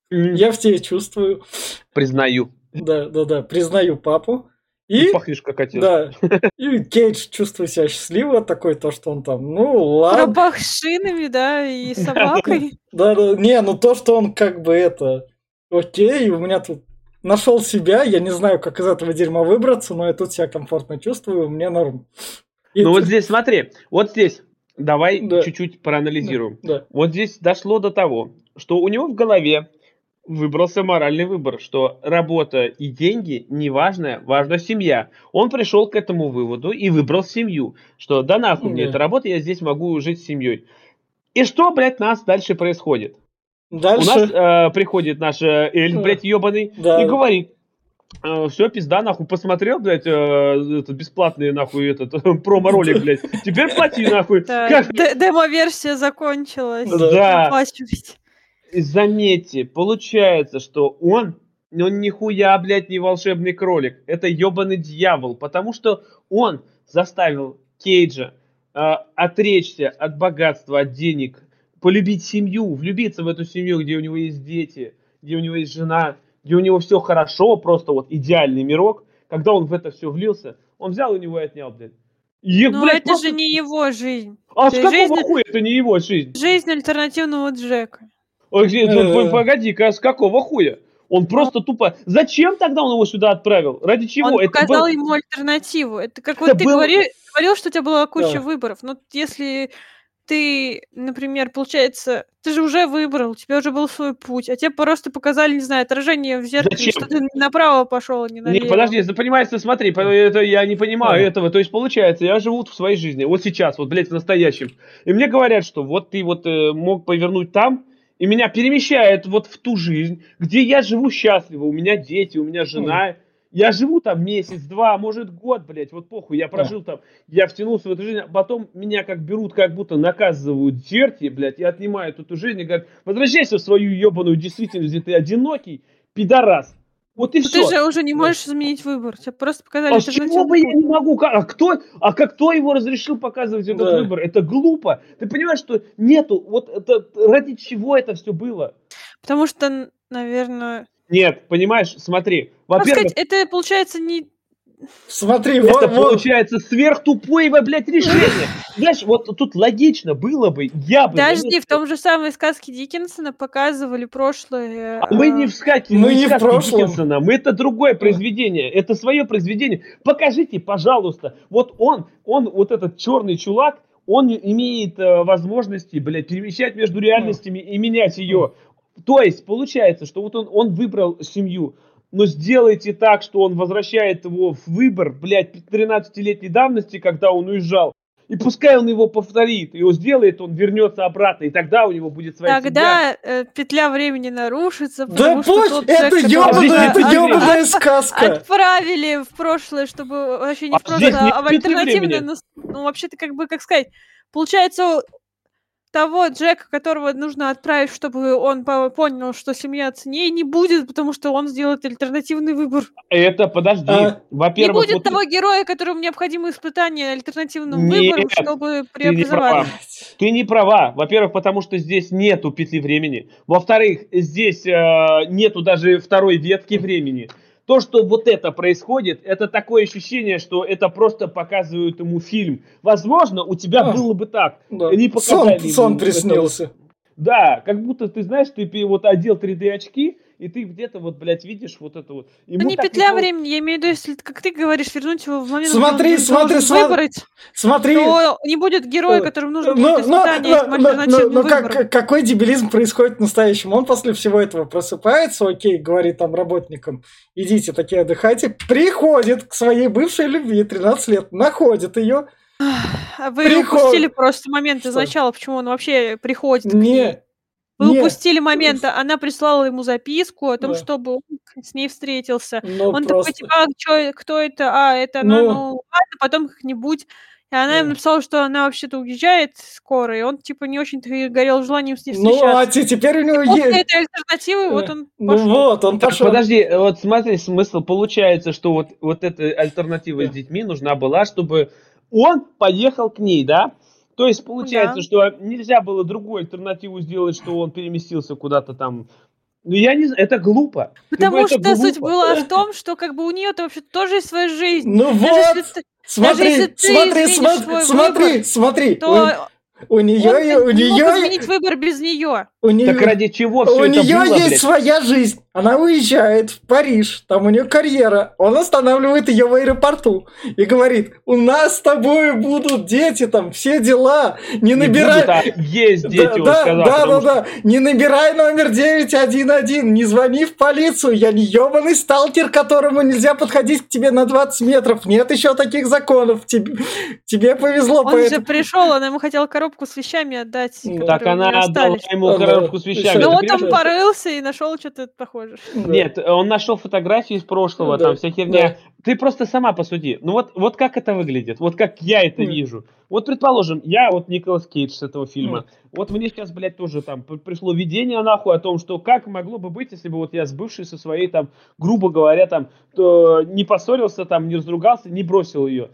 я в тебе чувствую. Признаю. Да, да, да, признаю папу. И И, пахнешь как отец. да, и Кейдж чувствует себя счастливо, такой то, что он там, ну, ладно. Пропах шинами, да, и собакой. Да, да, не, ну то, что он как бы это, окей, у меня тут нашел себя, я не знаю, как из этого дерьма выбраться, но я тут себя комфортно чувствую, мне норм. И Ну т- вот здесь, смотри, вот здесь, давай Да. чуть-чуть проанализируем. Да, Вот здесь дошло до того, что у него в голове выбрался моральный выбор, что работа и деньги не важно, важна семья. Он пришел к этому выводу и выбрал семью, что да нахуй мне Да. эта работа, я здесь могу жить с семьей. И что, блядь, нас дальше происходит? Дальше, У нас э, приходит наш э, Эльф, Да. блядь, ебаный, Да. и говорит, все, пизда, нахуй, посмотрел, блядь, э, этот бесплатный, нахуй, этот промо-ролик, блядь, теперь плати, нахуй. Демо-версия закончилась. Да. Заметьте, получается, что он, он нихуя, блядь, не волшебный кролик. Это ебаный дьявол, потому что он заставил Кейджа э, отречься от богатства, от денег, полюбить семью, влюбиться в эту семью, где у него есть дети, где у него есть жена, где у него все хорошо, просто вот идеальный мирок. Когда он в это все влился, он взял у него и отнял, блядь. И, Но блядь, это просто- же не его жизнь. А с это какого жизнь- хуя это не его жизнь? Жизнь альтернативного Джека. Ой, где- Э. п- Погоди-ка, с какого хуя? Он просто тупо... Зачем тогда он его сюда отправил? Ради чего? Он Это показал был- ему альтернативу. Это как Это вот ты был- говори- говорил, что у тебя была куча Да. выборов. Но если ты, например, получается, ты же уже выбрал, у тебя уже был свой путь, а тебе просто показали, не знаю, отражение в зеркале, Зачем? что ты направо пошел, а не налево. подожди, ты понимаешь, ты смотри, это я не понимаю Да. этого. То есть, получается, я живу в своей жизни, вот сейчас, вот, блядь, в настоящем. И мне говорят, что вот ты вот э, мог повернуть там, и меня перемещает вот в ту жизнь, где я живу счастливо, у меня дети, у меня жена, я живу там месяц, два, может год, блядь, вот похуй, я прожил там, я втянулся в эту жизнь, а потом меня как берут, как будто наказывают черти, блядь, и отнимают эту жизнь, и говорят, возвращайся в свою ебаную действительность, где ты одинокий, пидорас. Вот и Но все. ты же уже не можешь изменить выбор. Тебе просто показали А с чего бы я не могу? А кто, а как кто его разрешил показывать этот Да. выбор? Это глупо. Ты понимаешь, что нету, вот это, ради чего это все было? Потому что, наверное... Нет, понимаешь, смотри, Как во-первых, сказать, это получается не... Смотри, это вот, вот. получается сверхтупое, блядь, решение. Знаешь, вот тут логично было бы, я бы... Подожди, в том же самой сказке Диккенсона показывали прошлое... А мы не в сказке, Мы мы не в сказке прошлом. Диккенсона, мы это другое произведение, это свое произведение. Покажите, пожалуйста, вот он, он, вот этот черный чулак, он имеет э, возможности, блядь, перемещать между реальностями и менять ее. То есть, получается, что вот он, он выбрал семью, но сделайте так, что он возвращает его в выбор, блядь, 13-летней давности, когда он уезжал. И пускай он его повторит, его сделает, он вернется обратно, и тогда у него будет своя семья. Тогда э, петля времени нарушится, Да потому что пусть, тот это ёбаная, это ёбаная от- сказка. отправили в прошлое, чтобы вообще не А в прошлое, а в альтернативное, ну, вообще-то, как бы, как сказать, получается, того Джека, которого нужно отправить, чтобы он по- понял, что семья ценнее, не будет, потому что он сделает альтернативный выбор. Это, подожди, А, Не во-первых, будет вот того героя, которому необходимо испытание альтернативным Нет, выбором, чтобы ты не права. преобразоваться. Ты не права. Во-первых, потому что здесь нету петли времени. Во-вторых, здесь э, нету даже второй ветки времени. То, что вот это происходит, это такое ощущение, что это просто показывают ему фильм. Возможно, у тебя А. было бы так. Да. Не показали Сон, сон приснился. Да, как будто ты знаешь, ты вот одел 3D очки, и ты где-то вот, блядь, видишь вот это вот. Ну, Ему не так петля неплохо. времени, я имею в виду, если, как ты говоришь, вернуть его в момент, Смотри, где он смотри, смотри. выбрать, Смотри. то не будет героя, Э, которому нужно Ну, будет ну, испытание ну, ну, ну, альтернативным ну, как- какой дебилизм происходит в настоящем? Он после всего этого просыпается, окей, говорит там работникам, идите такие отдыхайте, приходит к своей бывшей любви, 13 лет, находит ее, А Вы приход- упустили просто момент Что? изначала, почему он вообще приходит к не, ней. Вы не, упустили момент, а она прислала ему записку о том, Да. чтобы он с ней встретился. ну, он просто. такой, типа, а, чё, кто это? А, это она, Ну. ну, ладно, потом как-нибудь. И она Да. ему написала, что она вообще-то уезжает скоро, и он, типа, не очень-то и горел желанием с ней Ну, а встречаться. те- теперь у него После есть... этой альтернативы вот он Ну пошел. вот, он Так, пошел. подожди, вот смотри, смысл получается, что вот, вот эта альтернатива с Да. детьми нужна была, чтобы он поехал к ней, да? То есть получается, Да. что нельзя было другую альтернативу сделать, что он переместился куда-то там. Ну я не знаю, это глупо. Потому Ну, что суть глупо. была в том, что как бы у нее-то вообще тоже есть своя жизнь. Ну Даже вот, если ты- смотри, если ты смотри, смотри, свой смотри, выбор, смотри, то у, нее, он у не мог нее, изменить выбор без нее. у нее, Так ради чего все у это нее было, есть блядь? своя жизнь. Она уезжает в Париж, там у нее карьера. Он останавливает ее в аэропорту и говорит: у нас с тобой будут дети, там все дела. Не Не набирай. будут, а есть дети, да, он да, сказал. да, да, да. Не набирай номер 911, не звони в полицию. Я не ебаный сталкер, которому нельзя подходить к тебе на 20 метров. Нет еще таких законов. Тебе, тебе повезло. Он поэтому- же пришел, она ему хотела коробку с вещами отдать. Ну, Так она отдала ему коробку с вещами. Ну вот понимаешь, он порылся и нашел что-то похожее. Нет, он нашел фотографии из прошлого, Да, там вся херня. Ты просто сама посуди. Ну вот, вот как это выглядит, вот как я это вижу. Вот, предположим, я вот Николас Кейдж с этого фильма. Вот мне сейчас, блядь, тоже там пришло видение нахуй о том, что как могло бы быть, если бы вот я с бывшей со своей там, грубо говоря, там, то не поссорился, там, не разругался, не бросил ее.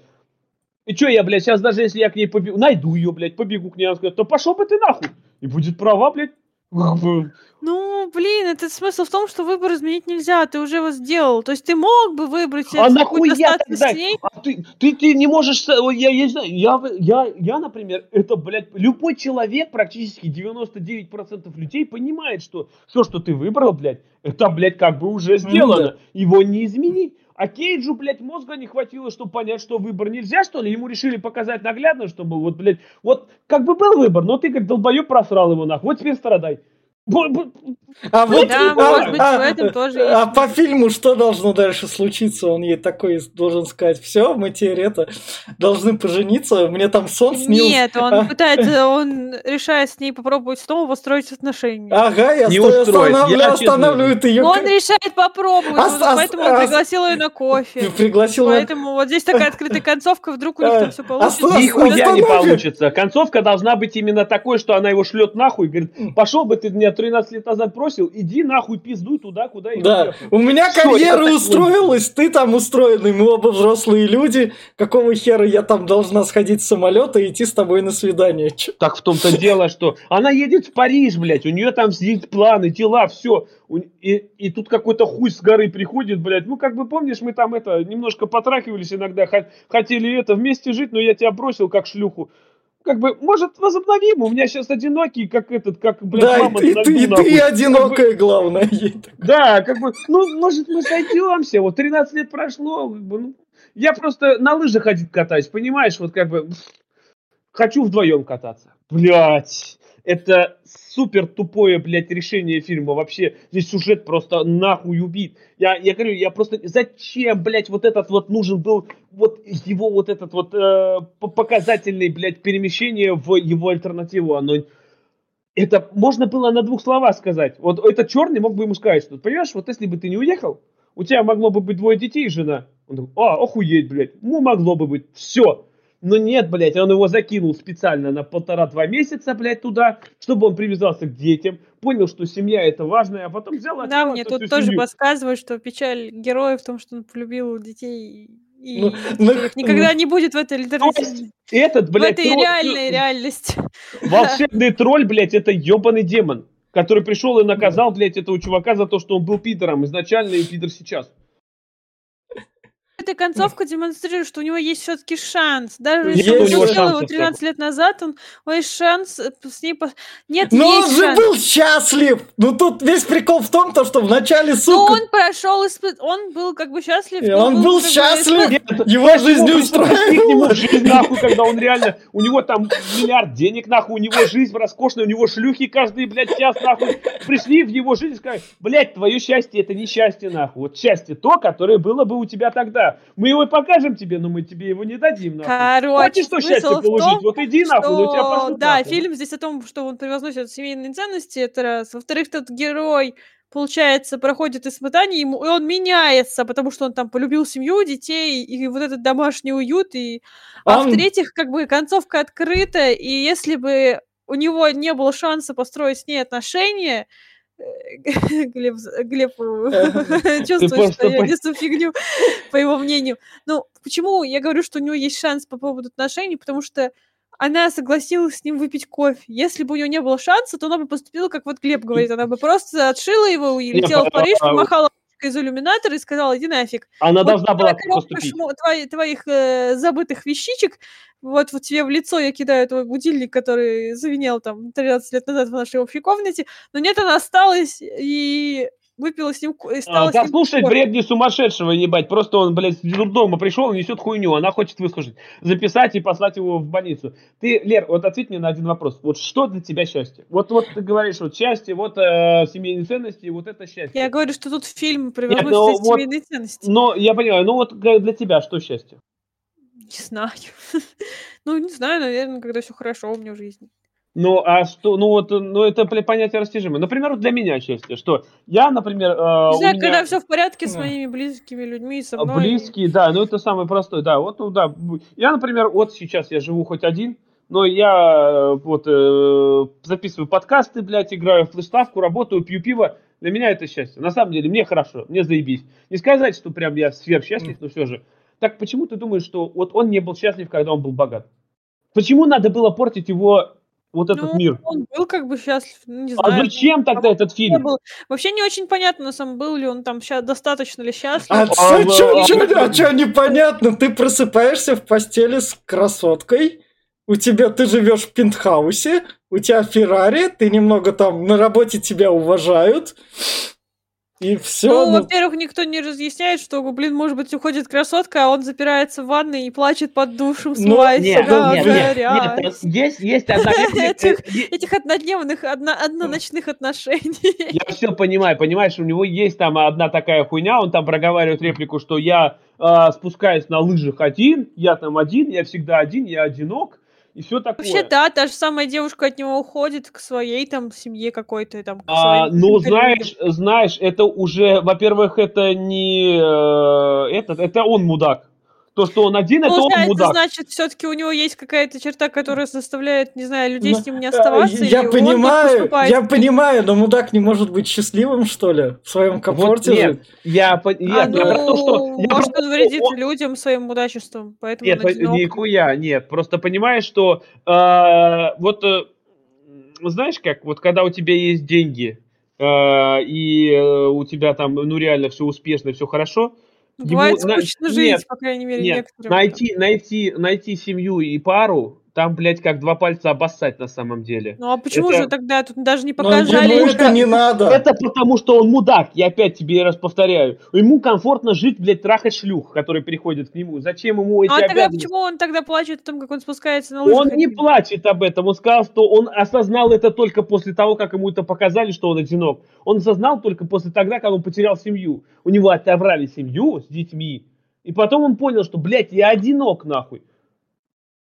И что я, блядь, сейчас даже если я к ней побегу, найду ее, блядь, побегу к ней, она скажет, то пошел бы ты нахуй. И будет права, блядь. Ну, блин, это смысл в том, что выбор изменить нельзя, ты уже его сделал. То есть ты мог бы выбрать А нахуй я тогда? с ней. А ты, ты, ты не можешь... Я, я, не знаю, я, я, я, например, это, блядь, любой человек, практически 99% людей понимает, что все, что ты выбрал, блядь, это, блядь, как бы уже сделано. Его не изменить. А Кейджу, блядь, мозга не хватило, чтобы понять, что выбор нельзя, что ли? Ему решили показать наглядно, что был, вот, блядь, вот как бы был выбор, но ты как долбоеб просрал его, нахуй. Вот теперь страдай. А вот, Да, а, может быть, а, в этом тоже а есть. по фильму что должно дальше случиться? Он ей такой должен сказать, все, мы теперь это должны пожениться, мне там сон снился. Нет, он А. пытается, он решает с ней попробовать снова построить отношения. Ага, я Не сто- устроит, я останавливаю, честно останавливает ее. Но он решает попробовать, А а поэтому а он пригласил ее на кофе. Пригласил на- Поэтому вот здесь такая открытая концовка, вдруг у них А, там все а получится. слушай, Нихуя не получится. Концовка должна быть именно такой, что она его шлет нахуй и говорит, пошел бы ты меня 13 лет назад бросил, иди нахуй пиздуй туда, куда я Да, уехал». у меня Всё, карьера устроилась, ты там устроенный, мы оба взрослые люди. Какого хера я там должна сходить с самолета и идти с тобой на свидание? Так в том-то дело, что она едет в Париж, блядь, у нее там есть планы, дела, все. И, и тут какой-то хуй с горы приходит, блядь. Ну, как бы помнишь, мы там это немножко потрахивались иногда, хо- хотели это вместе жить, но я тебя бросил как шлюху. Как бы, может, возобновим? У меня сейчас одинокий, как этот, как, блядь, Да, и мама на ты- и ты одинокая, главное. ей так. Да, как бы, ну, может, мы сойдемся, вот 13 лет прошло, как бы, ну, я просто на лыжах ходить катаюсь, понимаешь, вот как бы, хочу вдвоем кататься. Блять, это супер тупое, блядь, решение фильма, вообще, здесь сюжет просто нахуй убит. Я, я говорю, я просто, зачем, блядь, вот этот вот нужен был, вот его вот этот вот э, по- показательный, блядь, перемещение в его альтернативу, оно это можно было на двух словах сказать. Вот этот черный мог бы ему сказать, что, понимаешь, вот если бы ты не уехал, у тебя могло бы быть двое детей и жена. Он такой, а, охуеть, блядь, ну могло бы быть, все. Но нет, блядь, он его закинул специально на полтора-два месяца, блядь, туда, чтобы он привязался к детям, понял, что семья это важно, а потом взял Да, мне тут тоже семью. подсказывают, что печаль героя в том, что он полюбил детей, и Ну, ну, их никогда ну. не будет в этой альтернативной. этот, В блядь, этой тролль- реальной реальности. волшебный тролль, блядь, это ебаный демон, который пришел и наказал, блядь, этого чувака за то, что он был пидором изначально и пидор сейчас. Эта концовка демонстрирует, что у него есть все-таки шанс. Даже если он бросил его шансов 13 лет назад, он, у него есть шанс э, с ней... по- Нет, Но он же шанс. был счастлив! Ну тут весь прикол в том, то, что в начале, Но сука, он прошел испыт... Он был как бы счастлив. Он был как бы счастлив. испыт- его жизнь не устраивала. жизнь, нахуй, когда он реально, у него там миллиард денег, нахуй, у него жизнь роскошная, у него шлюхи каждый, блядь, час, нахуй. Пришли в его жизнь и сказали, блядь, твое счастье это не счастье, нахуй. Вот счастье то, которое было бы у тебя тогда. Мы его и покажем тебе, но мы тебе его не дадим, нахуй. Короче, Хочешь что счастье в получить? том, вот иди нахуй, но у тебя пошлют да, нахуй. фильм здесь о том, что он превозносит семейные ценности, это раз. Во-вторых, тот герой, получается, проходит испытание, ему, и он меняется, потому что он там полюбил семью, детей, и вот этот домашний уют, и... А Он- в-третьих, как бы концовка открыта, и если бы у него не было шанса построить с ней отношения, Глеб, Глеб э, чувствует, что я несу фигню, по его мнению. Ну, почему я говорю, что у него есть шанс по поводу отношений? Потому что она согласилась с ним выпить кофе. Если бы у нее не было шанса, то она бы поступила, как вот Глеб говорит, она бы просто отшила его и летела в Париж, а- помахала из иллюминатора и сказала, иди нафиг. Она Вот должна была поступить. шмо- твои- твоих э, забытых вещичек, вот, вот тебе в лицо я кидаю твой будильник, который завинел там 13 лет назад в нашей общей комнате, но нет, она осталась и выпила с ним, и стала А, с ним Послушать кофе. бредни сумасшедшего, ебать. Просто он, блядь, из дурдома пришел несет хуйню. Она хочет выслушать, записать и послать его в больницу. Ты, Лер, вот ответь мне на один вопрос. Вот что для тебя счастье? Вот, вот ты говоришь, вот счастье, вот э, семейные ценности, вот это счастье. Я говорю, что тут фильм ну превозносит эти вот- семейные ценности. Но я понимаю, ну вот для тебя что счастье? Не знаю. ну, не знаю, наверное, когда все хорошо у меня в жизни. Ну, а что, ну вот, ну это понятие растяжимое. Например, вот для меня счастье, что я, например, э, Не знаю, меня- когда все в порядке с моими близкими людьми, со мной. Близкий, да, ну это самый простой, да, вот, ну да. Я, например, вот сейчас я живу хоть один, но я э, вот э, записываю подкасты, блядь, играю в флеставку, работаю, пью пиво. Для меня это счастье. На самом деле, мне хорошо, мне заебись. Не сказать, что прям я сверхсчастлив, но все же. Так почему ты думаешь, что вот он не был счастлив, когда он был богат? Почему надо было портить его вот этот Ну, мир? Он был как бы счастлив, ну, не А знаю. зачем тогда этот фильм? был- Вообще не очень понятно, на самом был ли он там ща- достаточно ли счастлив. А А, чё, а, чё, а, а чё непонятно? Ты просыпаешься в постели с красоткой, у тебя ты живешь в пентхаусе, у тебя Феррари, ты немного там на работе тебя уважают. И все. Ну, во-первых, никто не разъясняет, что, блин, может быть, уходит красотка, а он запирается в ванной и плачет под душем, Ну, смывает Нет, себя нет, нет, грязь. нет, есть, есть одна Этих- э, Этих однодневных, одно- одноночных отношений. Я все понимаю, понимаешь, у него есть там одна такая хуйня, он там проговаривает реплику, что я а, спускаюсь на лыжах один, я там один, я всегда один, я одинок, и все такое. Вообще, да, та же самая девушка от него уходит к своей там семье какой-то, там, А, ну, знаешь, знаешь, это уже, во-первых, это не э, этот, это он мудак. То, что он один, это он Получается, мудак. значит, все-таки у него есть какая-то черта, которая заставляет, не знаю, людей Ну, с ним не э, оставаться. Я он понимаю, я понимаю, но мудак не может быть счастливым, что ли, в своем комфорте нет, жить. Я, по- А, нет, ну, я про то, что... я может, он вредит он- людям своим мудачеством, поэтому Нет, он нихуя, нет. Просто понимаешь, что э, вот э, знаешь как, вот когда у тебя есть деньги, э, и э, у тебя там, ну, реально все успешно, все хорошо, Ну, Бывает ему на- скучно жить, нет, по крайней мере, нет, некоторым. найти, найти, найти семью и пару, там, блядь, как два пальца обоссать на самом деле. Ну а почему это- же тогда тут даже не Но показали? что- это не надо. Это потому, что он мудак, я опять тебе раз повторяю. Ему комфортно жить, блядь, трахать шлюх, которые приходят к нему. Зачем ему эти Ну а тогда почему он тогда плачет о том, как он спускается на лыжах? Он не плачет об этом, он сказал, что он осознал это только после того, как ему это показали, что он одинок. Он осознал только после тогда, когда он потерял семью. У него отобрали семью с детьми, и потом он понял, что, блядь, я одинок, нахуй.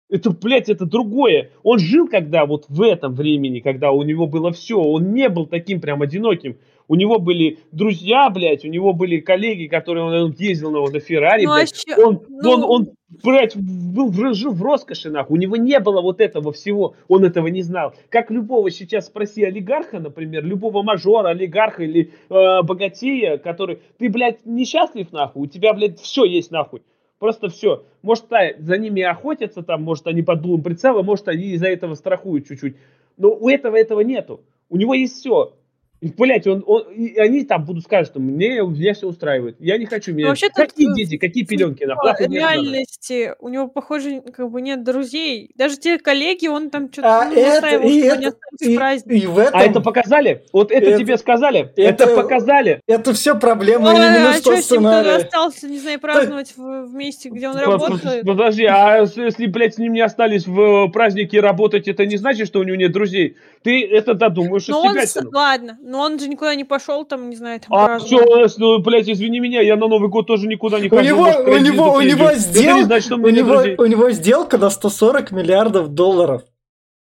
Это, блядь, это другое. Он жил когда вот в этом времени, когда у него было все. Он не был таким прям одиноким. У него были друзья, блядь, у него были коллеги, которые он, он ездил на, на Феррари, Ну, а блядь. ща- Он, ну- он, он, блядь, был, жил в роскоши, нахуй. У него не было вот этого всего. Он этого не знал. Как любого сейчас спроси олигарха, например, любого мажора, олигарха или э, богатея, который... Ты, блядь, несчастлив, нахуй. У тебя, блядь, все есть, нахуй. Просто все. Может, та- за ними охотятся там, может, они под дулом прицела, может, они из-за этого страхуют чуть-чуть. Но у этого этого нету. У него есть все. И, блядь, он, он, и они там будут сказать, что мне, меня все устраивает. Я не хочу меня. вообще тут, какие э, дети, какие пеленки? надо? реальности у него, похоже, как бы нет друзей. Даже те коллеги, он там А что-то это, настаивал, и, что они это, остались в и, празднике. и в этом А это показали? Вот это, Это- тебе сказали? Это, это- показали? это все проблема Ой, именно а что что с ним тогда сценария. остался, не знаю, праздновать в, в месте, где он работает? Подожди, а если, блядь, с ним не остались в э, празднике работать, это не значит, что у него нет друзей? Ты это додумаешь Ну из себя. ладно, но он же никуда не пошел, там, не знаю, там А все, ну, блядь, извини меня, я на Новый год тоже никуда не У хожу. него, может, у него, у него Это не сделка, значит, у у него, друзей. у него сделка на 140 миллиардов долларов.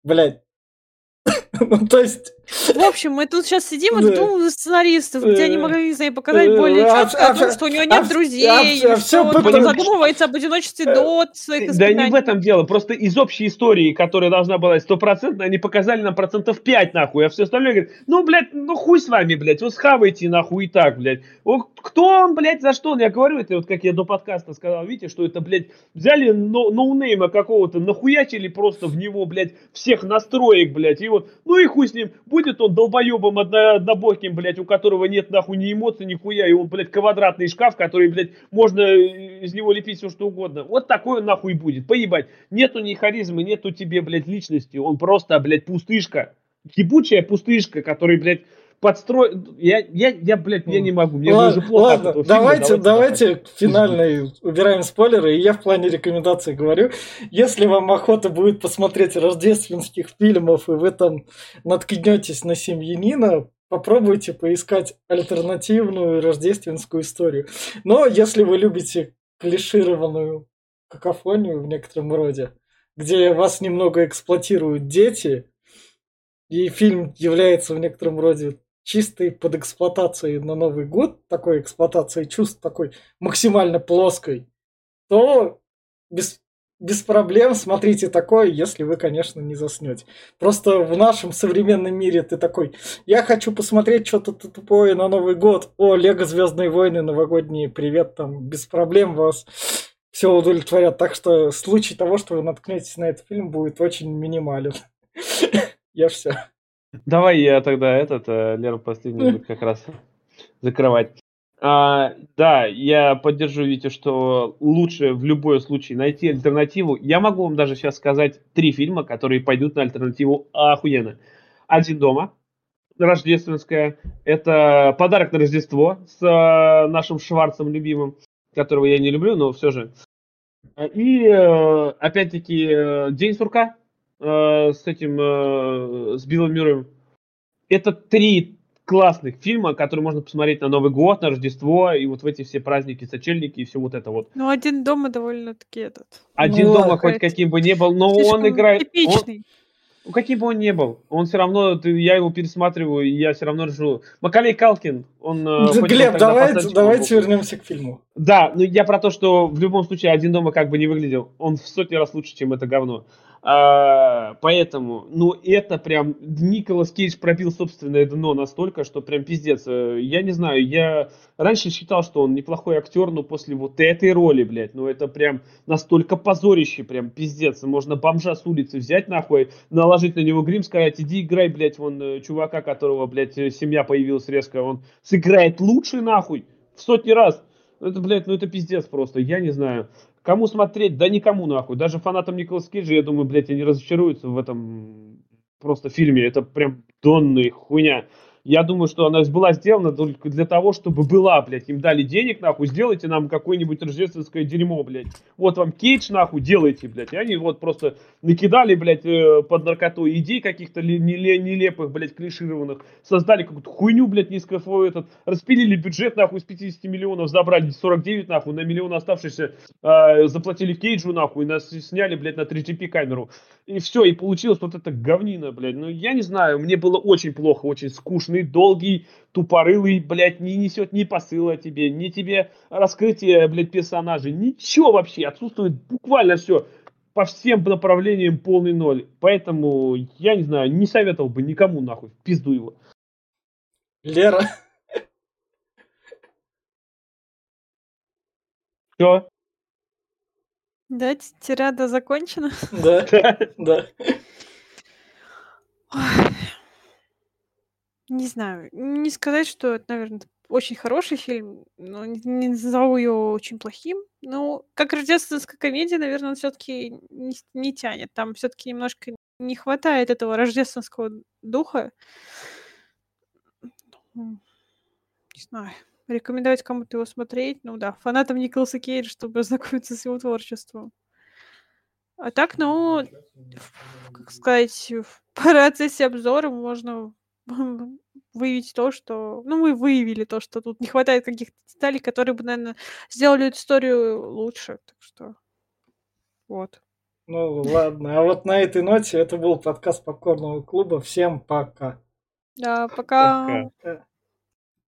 Блять. Ну, то есть... В общем, мы тут сейчас сидим и думаем за сценаристов, где они Э, могли, знаю, показать э, более а- четко о а- том, что у него нет а- друзей, что он задумывается об одиночестве до своих Да не в этом дело, просто из общей истории, которая должна была быть стопроцентной, они показали нам процентов 5, нахуй, а все остальное говорят, ну, блядь, ну хуй с вами, блядь, вот схавайте, нахуй, и так, блядь. О, кто он, блядь, за что? Я говорю, это вот как я до подкаста сказал, видите, что это, блядь, взяли но- ноунейма какого-то, нахуячили просто в него, блядь, всех настроек, блядь, и вот, ну и хуй с ним, будет он долбоебом одно, однобоким, блядь, у которого нет, нахуй, ни эмоций, ни хуя, и он, блядь, квадратный шкаф, который, блядь, можно э, из него лепить все, что угодно. Вот такой он, нахуй, будет, поебать. Нету ни харизмы, нету тебе, блядь, личности, он просто, блядь, пустышка. Ебучая пустышка, который, блядь, подстрой... Я, я, я, блядь, я не могу, мне ладно, уже плохо от ладно, этого фильма, давайте, давайте давайте. финальный убираем спойлеры, и я в плане рекомендаций говорю. Если вам охота будет посмотреть рождественских фильмов, и вы там наткнетесь на семьянина, попробуйте поискать альтернативную рождественскую историю. Но если вы любите клишированную какофонию в некотором роде, где вас немного эксплуатируют дети, и фильм является в некотором роде чистой под эксплуатацией на Новый год, такой эксплуатацией чувств, такой максимально плоской, то без, без проблем смотрите такое, если вы, конечно, не заснете. Просто в нашем современном мире ты такой, я хочу посмотреть что-то тупое на Новый год. О, Лего Звездные войны, новогодние, привет, там, без проблем вас все удовлетворят. Так что случай того, что вы наткнетесь на этот фильм, будет очень минимален. Я все. Давай я тогда этот, э, Лера, последний как раз закрывать. А, да, я поддержу Витю, что лучше в любой случае найти альтернативу. Я могу вам даже сейчас сказать три фильма, которые пойдут на альтернативу охуенно. «Один дома», «Рождественская», Это подарок на Рождество с э, нашим Шварцем любимым, которого я не люблю, но все же. И э, опять-таки э, День сурка э, с этим, э, с Биллом Мюрреем. Это три классных фильма, которые можно посмотреть на Новый год, на Рождество и вот в эти все праздники, сочельники и все вот это вот. Ну, один дома довольно-таки этот. Один Ну, дома хоть каким бы ни был, но слишком он играет... он- Типичный. ну, каким бы он ни был, он все равно, ты- я его пересматриваю, и я все равно решу. Макалей Калкин, он... э, он Глеб, давайте, давайте вернемся к фильму. Да, ну я про то, что в любом случае один дома как бы не выглядел. Он в сотни раз лучше, чем это говно. А, поэтому, ну это прям Николас Кейдж пробил собственное дно настолько, что прям пиздец. Э, Я не знаю, я раньше считал, что он неплохой актер, но после вот этой роли, блядь, ну это прям настолько позорище, прям пиздец. Можно бомжа с улицы взять нахуй, наложить на него грим, сказать, иди играй, блядь, вон э, чувака, которого, блядь, э, семья появилась резко, он сыграет лучше нахуй в сотни раз. Ну, Это, блядь, ну это пиздец просто, я не знаю. Кому смотреть? Да никому нахуй. Даже фанатам Николаса Кейджа, я думаю, блядь, они разочаруются в этом просто фильме. Это прям донная хуйня. Я думаю, что она была сделана только для того, чтобы была, блядь. Им дали денег, нахуй, сделайте нам какое-нибудь рождественское дерьмо, блядь. Вот вам Кейдж, нахуй, делайте, блядь. И они вот просто накидали, блядь, э, под наркотой идей каких-то нелепых, блядь, клишированных. Создали какую-то хуйню, блядь, низко этот. Распилили бюджет, нахуй, с 50 миллионов, забрали 49, нахуй, на миллион оставшийся э, заплатили Кейджу, нахуй, нас сняли, блядь, на 3GP камеру. И все, и получилось вот это говнина, блядь. Ну, я не знаю, мне было очень плохо, очень скучный, долгий, тупорылый, блядь, не несет ни посыла тебе, ни тебе раскрытие, блядь, персонажей, ничего вообще, отсутствует буквально все. По всем направлениям полный ноль. Поэтому, я не знаю, не советовал бы никому, нахуй, в пизду его. Лера, Все. Да, тирада закончена. да, да. Не знаю, не сказать, что это, наверное, очень хороший фильм, но не, не назову его очень плохим. Ну, как рождественская комедия, наверное, он все-таки не, с- не тянет. Там все-таки немножко не хватает этого рождественского духа. М, Не знаю. Рекомендовать кому-то его смотреть. Ну да, фанатам Николаса Кейджа, чтобы ознакомиться с его творчеством. А так, ну, как сказать, в процессе обзора можно выявить то, что... Ну, мы выявили то, что тут не хватает каких-то деталей, которые бы, наверное, сделали эту историю лучше. Так что вот. Ну ладно, а вот на этой ноте это был подкаст Попкорного клуба. Всем пока. Да, пока. Пока.